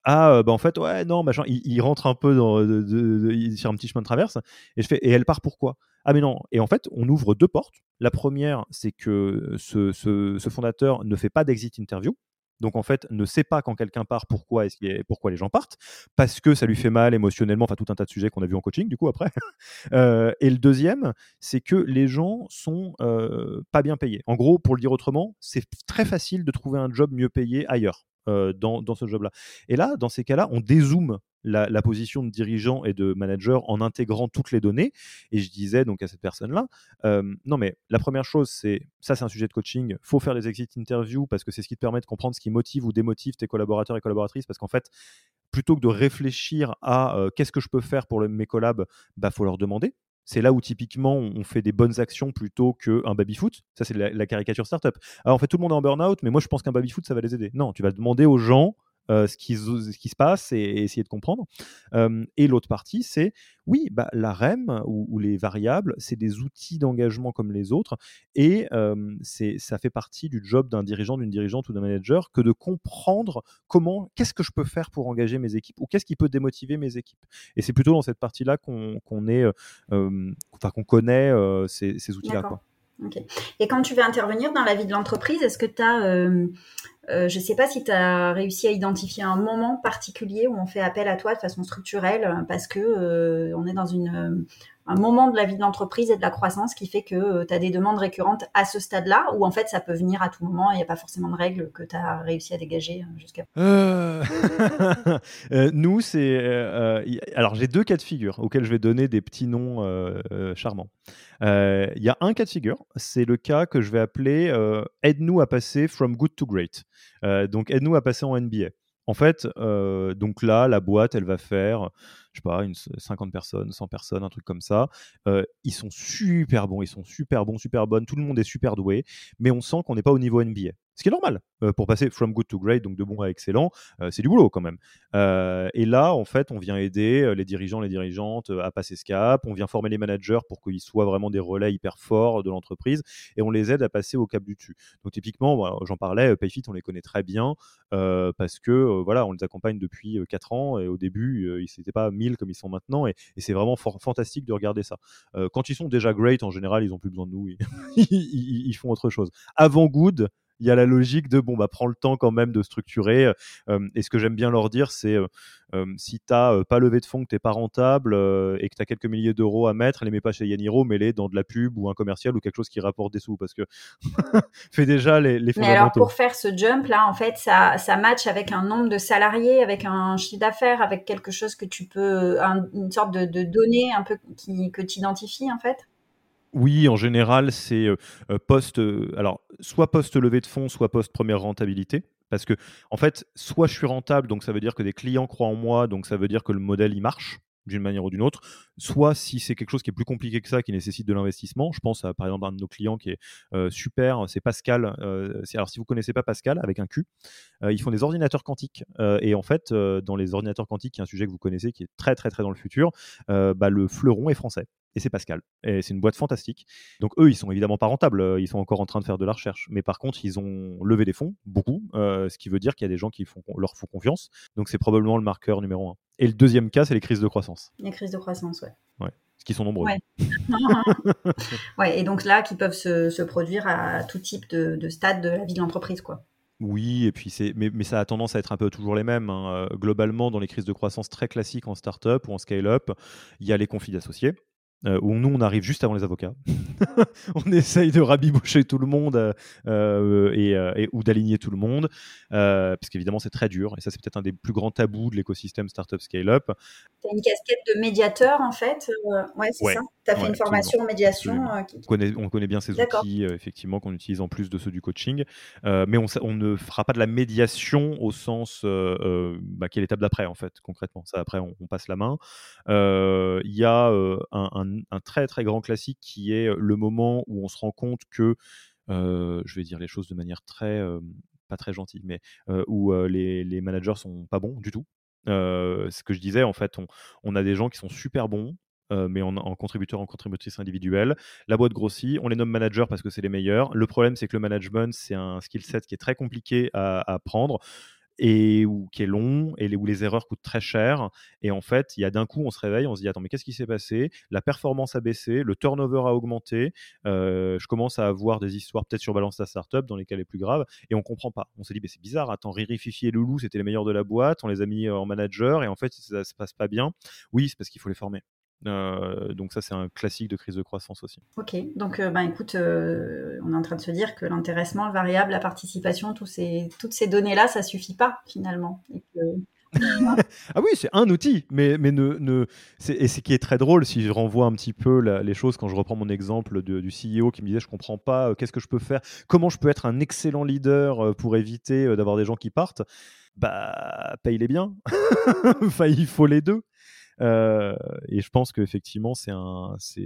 Ah, euh, bah en fait, ouais, non, machin, il, rentre un peu dans, sur un petit chemin de traverse, et je fais, et elle part pourquoi? Ah, mais non, et en fait, on ouvre deux portes. La première, c'est que ce, ce, fondateur ne fait pas d'exit interview, donc en fait ne sait pas quand quelqu'un part pourquoi, est pourquoi les gens partent, parce que ça lui fait mal émotionnellement, enfin tout un tas de sujets qu'on a vu en coaching du coup après. <laughs> Euh, et le deuxième, c'est que les gens sont euh, pas bien payés. En gros, pour le dire autrement, c'est très facile de trouver un job mieux payé ailleurs. Euh, dans, ce job-là. Et là, dans ces cas-là, on dézoome la, position de dirigeant et de manager en intégrant toutes les données. Et je disais donc à cette personne-là, euh, non mais la première chose, c'est ça, c'est un sujet de coaching. Faut faire des exit interviews parce que c'est ce qui te permet de comprendre ce qui motive ou démotive tes collaborateurs et collaboratrices. Parce qu'en fait, plutôt que de réfléchir à euh, qu'est-ce que je peux faire pour mes collabs, bah faut leur demander. C'est là où typiquement on fait des bonnes actions plutôt qu'un baby-foot. Ça, c'est la, caricature startup. Alors en fait, tout le monde est en burn-out, mais moi je pense qu'un baby-foot, ça va les aider. Non, tu vas demander aux gens ce, qui, ce, qui, se passe et, essayer de comprendre. Euh, et l'autre partie, c'est oui, bah, la REM ou, les variables, c'est des outils d'engagement comme les autres et euh, ça fait partie du job d'un dirigeant, d'une dirigeante ou d'un manager que de comprendre comment, qu'est-ce que je peux faire pour engager mes équipes ou qu'est-ce qui peut démotiver mes équipes. Et c'est plutôt dans cette partie-là qu'on est, enfin qu'on connaît ces, ces outils-là.
Et quand tu veux intervenir dans la vie de l'entreprise, est-ce que tu as je ne sais pas si tu as réussi à identifier un moment particulier où on fait appel à toi de façon structurelle parce que on est dans un moment de la vie de l'entreprise et de la croissance qui fait que euh, tu as des demandes récurrentes à ce stade-là, ou en fait ça peut venir à tout moment, il n'y a pas forcément de règles que tu as réussi à dégager euh, jusqu'à... <laughs>
Euh... nous, c'est... alors j'ai deux cas de figure auxquels je vais donner des petits noms charmants. Il y a un cas de figure, c'est le cas que je vais appeler Aide-nous à passer from good to great. Donc aide-nous à passer en NBA. En fait, donc là, la boîte, elle va faire je sais pas, une 50 personnes, 100 personnes, un truc comme ça. ils sont super bons, ils sont super bons, super bonnes, tout le monde est super doué, mais on sent qu'on n'est pas au niveau NBA. Ce qui est normal pour passer from good to great, donc de bon à excellent, c'est du boulot quand même. et là, en fait, on vient aider les dirigeants, les dirigeantes à passer ce cap, on vient former les managers pour qu'ils soient vraiment des relais hyper forts de l'entreprise et on les aide à passer au cap du dessus. Donc typiquement, j'en parlais, Payfit, on les connaît très bien parce que voilà, on les accompagne depuis 4 ans et au début, ils n'étaient pas comme ils sont maintenant. Et, c'est vraiment fantastique de regarder ça. Euh, quand ils sont déjà great, en général, ils n'ont plus besoin de nous. <laughs> Ils, font autre chose. Avant good, il y a la logique de bon bah prends le temps quand même de structurer euh, et ce que j'aime bien leur dire c'est euh, si tu n'as pas levé de fonds, que tu n'es pas rentable et que tu as quelques milliers d'euros à mettre, les mets pas chez Yaniro, mets-les dans de la pub ou un commercial ou quelque chose qui rapporte des sous parce que <laughs> fais déjà les, les
Mais alors pour faire ce jump là, en fait, ça, ça match avec un nombre de salariés, avec un chiffre d'affaires, avec quelque chose que tu peux, une sorte de, de données un peu qui, que tu identifies en fait?
Oui, en général, c'est post, alors soit post levée de fonds, soit post première rentabilité. Parce que, en fait, soit je suis rentable, donc ça veut dire que des clients croient en moi, donc ça veut dire que le modèle il marche d'une manière ou d'une autre, soit si c'est quelque chose qui est plus compliqué que ça, qui nécessite de l'investissement. Je pense à par exemple un de nos clients qui est super, c'est Pascal. alors si vous connaissez pas Pascal avec un Q, ils font des ordinateurs quantiques et en fait dans les ordinateurs quantiques, qui est un sujet que vous connaissez, qui est très très très dans le futur, bah, le fleuron est français et c'est Pascal. Et c'est une boîte fantastique. Donc eux, ils sont évidemment pas rentables, euh, ils sont encore en train de faire de la recherche. Mais par contre, ils ont levé des fonds, beaucoup, euh, ce qui veut dire qu'il y a des gens qui font, leur font confiance. Donc c'est probablement le marqueur numéro un. Et le deuxième cas, c'est les crises de croissance.
Les crises de croissance, ouais.
Ouais. Ce qui sont nombreux.
Ouais. <laughs> et donc là, qui peuvent se, produire à tout type de, de stade de la vie de l'entreprise, quoi.
Oui, et puis c'est, mais, ça a tendance à être un peu toujours les mêmes. Hein. Euh, globalement, dans les crises de croissance très classiques en start-up ou en scale-up, il y a les conflits associés. Euh, où nous on arrive juste avant les avocats. <laughs> on essaye de rabibocher tout le monde euh, euh, et, ou d'aligner tout le monde, parce qu'évidemment c'est très dur, et ça c'est peut-être un des plus grands tabous de l'écosystème Startup Scale-Up.
Tu as une casquette de médiateur en fait, ouais c'est ça Tu as fait une formation en médiation
on, connaît, on, connaît, bien ces outils effectivement qu'on utilise en plus de ceux du coaching, mais on, on, ne fera pas de la médiation au sens bah, qui est l'étape d'après en fait concrètement, ça après on, passe la main. Il y a un un, très très grand classique qui est le moment où on se rend compte que, je vais dire les choses de manière très, pas très gentille, mais où les, les, managers sont pas bons du tout. ce que je disais, en fait, on, a des gens qui sont super bons, mais en, en, contributeur, en contributrice individuelle. La boîte grossit, on les nomme managers parce que c'est les meilleurs. Le problème, c'est que le management, c'est un skill set qui est très compliqué à, à apprendre et qui est long et où les erreurs coûtent très cher. Et en fait, il y a d'un coup, on se réveille, on se dit attends, mais qu'est-ce qui s'est passé? La performance a baissé, le turnover a augmenté. Euh, je commence à avoir des histoires peut-être sur Balance la startup dans lesquelles est plus grave et on comprend pas. On s'est dit mais c'est bizarre. Attends, Riri, Fifi et Loulou, c'était les meilleurs de la boîte. On les a mis en manager et en fait ça se passe pas bien. Oui, c'est parce qu'il faut les former. Euh, donc ça, c'est un classique de crise de croissance aussi.
Ok, donc euh, ben, écoute, euh, on est en train de se dire que l'intéressement, le variable, la participation, tous ces, toutes ces données-là, ça suffit pas finalement. <laughs>
ah oui, c'est un outil, mais, mais ne, ne et ce qui est très drôle, si je renvoie un petit peu les choses, quand je reprends mon exemple du CEO qui me disait je comprends pas, qu'est-ce que je peux faire, comment je peux être un excellent leader pour éviter d'avoir des gens qui partent, bah paye-les bien. <laughs> enfin, il faut les deux. Euh, et je pense qu'effectivement, c'est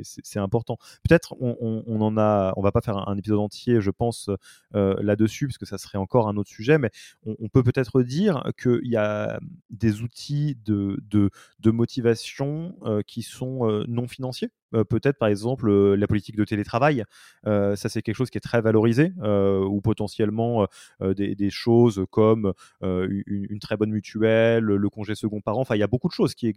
c'est important. Peut-être on, on, en a, on va pas faire un, épisode entier, je pense, euh, là-dessus, parce que ça serait encore un autre sujet, mais on, peut peut-être dire qu'il y a des outils de motivation euh, qui sont non financiers peut-être par exemple la politique de télétravail. ça, c'est quelque chose qui est très valorisé, ou potentiellement des, choses comme une, très bonne mutuelle, le congé second parent. Enfin, il y a beaucoup de choses qui,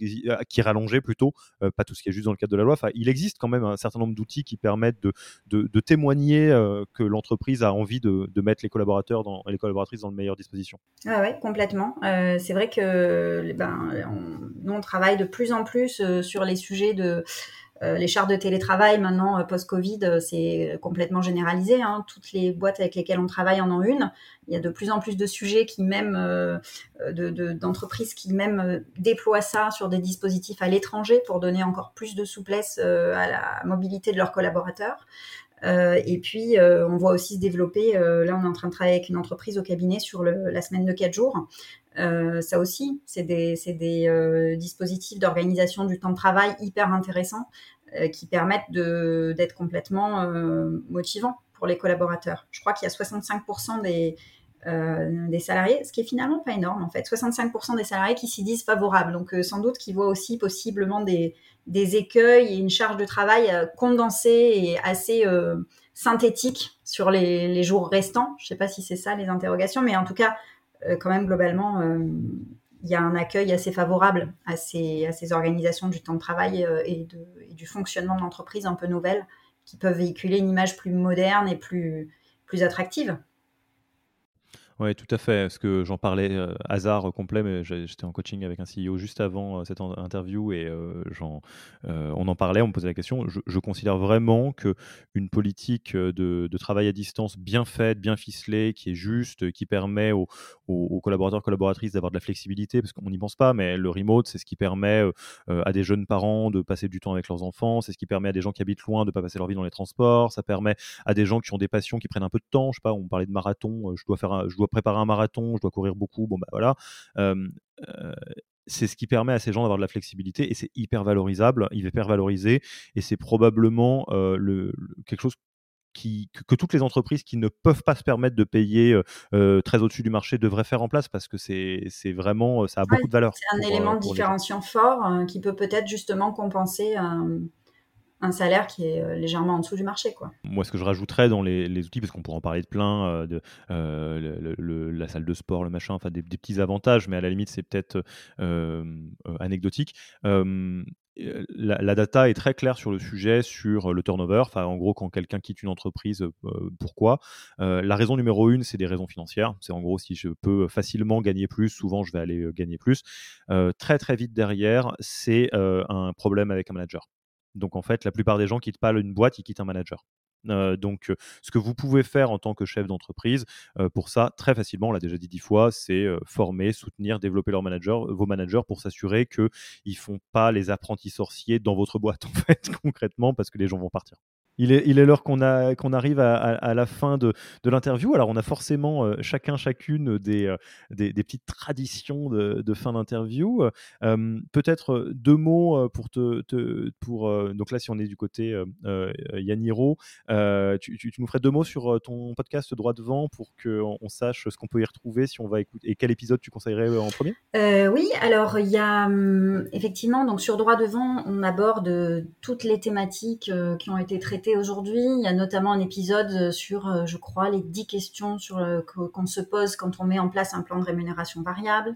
qui rallongées plutôt, pas tout ce qui est juste dans le cadre de la loi. Il existe quand même un certain nombre d'outils qui permettent de, de, témoigner que l'entreprise a envie de, mettre les collaborateurs dans, les collaboratrices dans de meilleures dispositions.
Ah ouais, complètement. c'est vrai que ben, nous, on travaille de plus en plus sur les sujets de euh, les chartes de télétravail, maintenant, euh, post-Covid, euh, c'est complètement généralisé. Hein. Toutes les boîtes avec lesquelles on travaille en ont une. Il y a de plus en plus de sujets qui même, d'entreprises qui même déploient ça sur des dispositifs à l'étranger pour donner encore plus de souplesse à la mobilité de leurs collaborateurs. et puis, on voit aussi se développer, là on est en train de travailler avec une entreprise au cabinet sur la semaine de 4 jours. Ça aussi, c'est des, dispositifs d'organisation du temps de travail hyper intéressants euh, qui permettent d'être complètement euh, motivants pour les collaborateurs. Je crois qu'il y a 65% des, euh, salariés, ce qui est finalement pas énorme en fait. 65% des salariés qui s'y disent favorables. Donc sans doute qu'ils voient aussi possiblement des, écueils et une charge de travail condensée et assez synthétique sur les, jours restants. Je ne sais pas si c'est ça les interrogations, mais en tout cas, quand même globalement, il y a un accueil assez favorable à ces, organisations du temps de travail euh, et, du fonctionnement de un peu nouvelles qui peuvent véhiculer une image plus moderne et plus attractive.
Oui, tout à fait. Parce que j'en parlais, euh, hasard complet, mais j'étais en coaching avec un CEO juste avant euh, cette interview et euh, on en parlait, on me posait la question. Je, considère vraiment que une politique de, travail à distance bien faite, bien ficelée, qui est juste, qui permet aux, collaborateurs, collaboratrices d'avoir de la flexibilité, parce qu'on n'y pense pas, mais le remote, c'est ce qui permet à des jeunes parents de passer du temps avec leurs enfants, c'est ce qui permet à des gens qui habitent loin de ne pas passer leur vie dans les transports, ça permet à des gens qui ont des passions qui prennent un peu de temps. Je sais pas, on parlait de marathon, je dois faire, un, préparer un marathon, je dois courir beaucoup, bon bah voilà. c'est ce qui permet à ces gens d'avoir de la flexibilité et c'est hyper valorisable, hyper valorisé et c'est probablement le, quelque chose qui, que, toutes les entreprises qui ne peuvent pas se permettre de payer très au-dessus du marché devraient faire en place parce que c'est vraiment, ça a beaucoup de valeur.
C'est un élément de différenciant fort qui peut peut-être justement compenser un salaire qui est euh, légèrement en dessous du marché. Quoi.
Moi, ce que je rajouterais dans les, outils, parce qu'on pourrait en parler de plein, euh, de, euh, la salle de sport, le machin, enfin des, petits avantages, mais à la limite, c'est peut-être anecdotique. La, data est très claire sur le sujet, sur le turnover. En gros, quand quelqu'un quitte une entreprise, pourquoi? La raison numéro une, c'est des raisons financières. C'est en gros, si je peux facilement gagner plus, souvent je vais aller gagner plus. très très vite derrière, c'est un problème avec un manager. Donc en fait, la plupart des gens quittent pas une boîte, ils quittent un manager. Donc, ce que vous pouvez faire en tant que chef d'entreprise, pour ça, très facilement, on l'a déjà dit dix fois, c'est former, soutenir, développer vos managers pour s'assurer qu'ils ne font pas les apprentis sorciers dans votre boîte, <laughs> en fait, concrètement, parce que les gens vont partir. Il est, il est l'heure qu'on arrive à, la fin de, de l'interview. Alors, on a forcément euh, chacun, chacune des, euh, des, petites traditions de, de fin d'interview. Euh, peut-être deux mots pour te. pour, donc là, si on est du côté Yaniro, tu, tu, nous ferais deux mots sur ton podcast Droit devant pour qu'on on sache ce qu'on peut y retrouver si on va écouter. Et quel épisode tu conseillerais en premier?
Oui, alors il y a hum, effectivement, donc sur Droit devant, on aborde toutes les thématiques qui ont été traitées aujourd'hui. Il y a notamment un épisode euh, sur, euh, je crois, les 10 questions euh, qu'on se pose quand on met en place un plan de rémunération variable.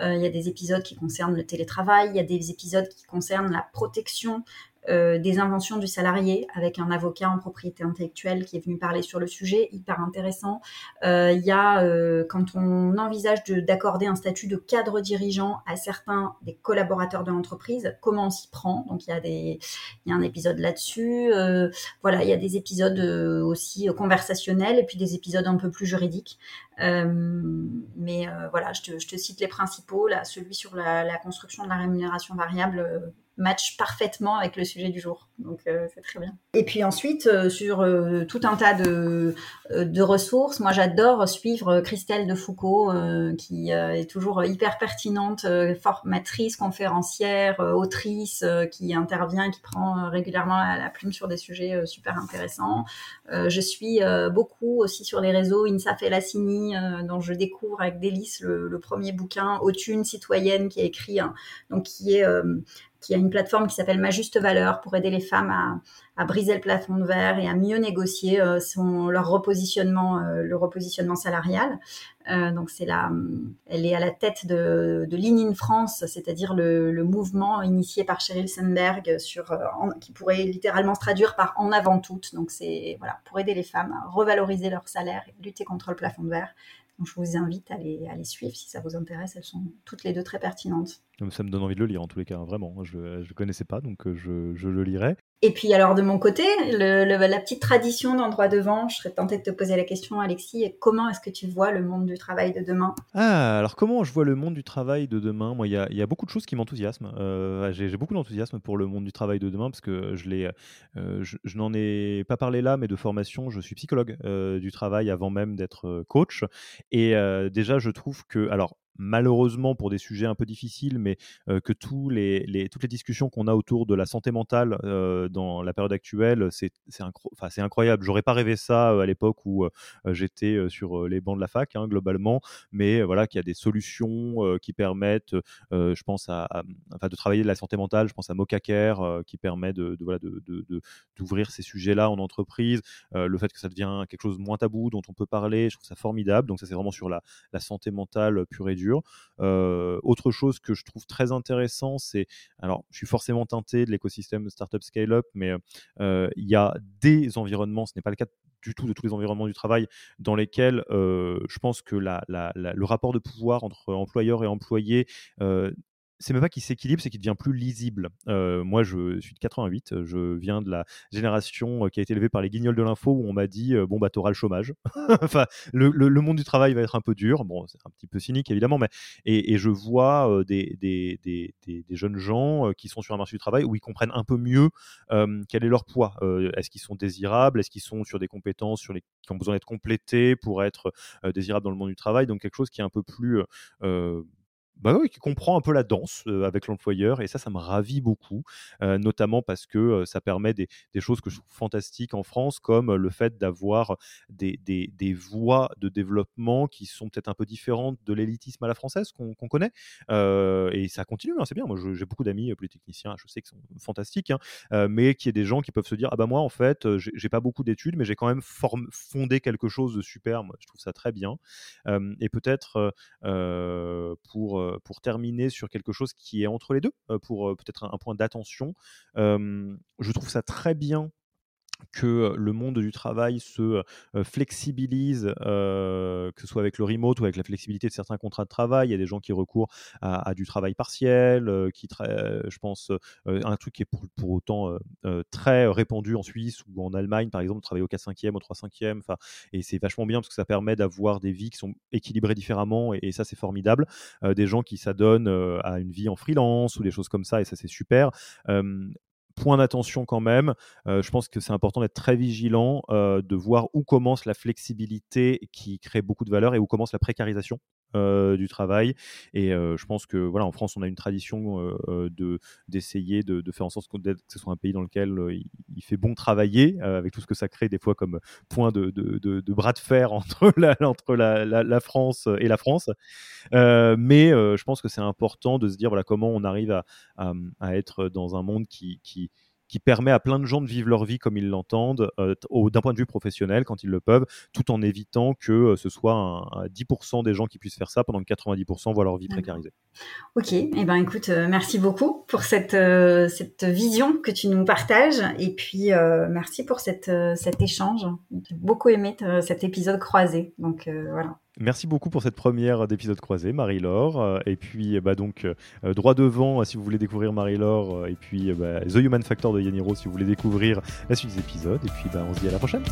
il y a des épisodes qui concernent le télétravail. Il y a des épisodes qui concernent la protection euh, des inventions du salarié avec un avocat en propriété intellectuelle qui est venu parler sur le sujet, hyper intéressant. Euh, il y a euh, quand on envisage d'accorder un statut de cadre dirigeant à certains des collaborateurs de l'entreprise, comment on s'y prend? Donc il y a y a un épisode là-dessus. voilà, il y a des épisodes aussi conversationnels et puis des épisodes un peu plus juridiques. mais voilà, je te, je te, cite les principaux là, celui sur la construction de la rémunération variable match parfaitement avec le sujet du jour. Donc euh, c'est très bien. Et puis ensuite, euh, sur euh, tout un tas de, ressources, moi j'adore suivre Christelle de Foucault, qui est toujours hyper pertinente, formatrice, conférencière, autrice, qui intervient, qui prend régulièrement la, plume sur des sujets super intéressants. je suis beaucoup aussi sur les réseaux Insa Felassini, dont je découvre avec délice le, premier bouquin Autune citoyenne qui a écrit, donc qui est qui a une plateforme qui s'appelle Ma Juste Valeur pour aider les femmes à, briser le plafond de verre et à mieux négocier euh, son, leur repositionnement, euh, le repositionnement salarial. Euh, donc c'est elle est à la tête de, de Lean in France, c'est-à-dire le, mouvement initié par Sheryl Sandberg sur, qui pourrait littéralement se traduire par en avant toutes. Donc c'est voilà pour aider les femmes à revaloriser leur salaire et lutter contre le plafond de verre. Donc je vous invite à à les suivre si ça vous intéresse. Elles sont toutes les deux très pertinentes.
Ça me donne envie de le lire en tous les cas, vraiment. Je ne connaissais pas, donc je, je le lirai.
Et puis alors de mon côté, le, la petite tradition d'endroit devant, je serais tentée de te poser la question, Alexis, comment est-ce que tu vois le monde du travail de demain?
Ah, alors comment je vois le monde du travail de demain? Moi, il y, y a, beaucoup de choses qui m'enthousiasment. Euh, J'ai beaucoup d'enthousiasme pour le monde du travail de demain parce que je, euh, je, je n'en ai pas parlé là, mais de formation, je suis psychologue euh, du travail avant même d'être euh, coach. Et euh, déjà, je trouve que, alors malheureusement pour des sujets un peu difficiles, mais euh, que toutes les discussions qu'on a autour de la santé mentale euh, dans la période actuelle, c'est incro incroyable. J'aurais pas rêvé ça à l'époque où euh, j'étais sur les bancs de la fac, hein, globalement, mais voilà qu'il y a des solutions qui permettent, je pense, à, de travailler de la santé mentale. Je pense à Mocaker qui permet de, voilà, d'ouvrir ces sujets-là en entreprise. le fait que ça devient quelque chose de moins tabou, dont on peut parler, je trouve ça formidable. Donc ça, c'est vraiment sur la, la santé mentale pure et dure autre chose que je trouve très intéressant, c'est, alors je suis forcément teinté de l'écosystème Startup Scale-up, mais il y a des environnements, ce n'est pas le cas du tout de tous les environnements du travail dans lesquels je pense que le rapport de pouvoir entre employeur et employé c'est même pas qu'il s'équilibre, c'est qu'il devient plus lisible. Euh, moi, je suis de 88, je viens de la génération euh, qui a été élevée par les guignols de l'info où on m'a dit euh, bon bah t'auras le chômage. <laughs> enfin, le, monde du travail va être un peu dur. Bon, c'est un petit peu cynique évidemment, mais et, je vois des, jeunes gens qui sont sur un marché du travail où ils comprennent un peu mieux quel est leur poids. Est-ce qu'ils sont désirables? Est-ce qu'ils sont sur des compétences sur les qui ont besoin d'être complétées pour être désirables dans le monde du travail? Donc quelque chose qui est un peu plus bah oui, qui comprend un peu la danse avec l'employeur et ça, ça me ravit beaucoup, notamment parce que ça permet des, choses que je trouve fantastiques en France, comme le fait d'avoir des, voies de développement qui sont peut-être un peu différentes de l'élitisme à la française qu'on connaît. et ça continue, hein, c'est bien. Moi, j'ai beaucoup d'amis polytechniciens, je sais qu'ils sont fantastiques, hein, mais qui est des gens qui peuvent se dire ah bah moi en fait, j'ai pas beaucoup d'études, mais j'ai quand même fondé quelque chose de super. Moi, je trouve ça très bien. et peut-être pour pour terminer sur quelque chose qui est entre les deux, euh, pour euh, peut-être un, point d'attention. je trouve ça très bien que le monde du travail se flexibilise, que ce soit avec le remote ou avec la flexibilité de certains contrats de travail. Il y a des gens qui recourent à, du travail partiel, qui, je pense, un truc qui est pour, pour autant très répandu en Suisse ou en Allemagne, par exemple, travailler au 4-5e, au 3-5e. Et c'est vachement bien parce que ça permet d'avoir des vies qui sont équilibrées différemment et, et ça, c'est formidable. des gens qui s'adonnent à une vie en freelance ou des choses comme ça et ça, c'est super point d'attention quand même. Euh, je pense que c'est important d'être très vigilant, euh, de voir où commence la flexibilité qui crée beaucoup de valeur et où commence la précarisation euh, du travail. Et je pense que voilà, en France, on a une tradition de d'essayer de, faire en sorte que, ce soit un pays dans lequel il, fait bon travailler, avec tout ce que ça crée des fois comme point de, de bras de fer <laughs> entre la, entre la, France et la France. mais je pense que c'est important de se dire voilà comment on arrive à, à, être dans un monde qui qui permet à plein de gens de vivre leur vie comme ils l'entendent, euh, d'un point de vue professionnel, quand ils le peuvent, tout en évitant que euh, ce soit un, 10% des gens qui puissent faire ça pendant que 90% voient leur vie précarisée.
Ok, et eh ben écoute, euh, merci beaucoup pour cette, cette vision que tu nous partages et puis merci pour cette, cet échange. J'ai beaucoup aimé cet épisode croisé, donc voilà.
Merci beaucoup pour cette première d'épisode croisé, Marie-Laure. Euh, et puis, bah, donc, euh, droit devant, si vous voulez découvrir Marie-Laure. Euh, et puis, bah, The Human Factor de Yaniro, si vous voulez découvrir la suite des épisodes. Et puis, bah, on se dit à la prochaine.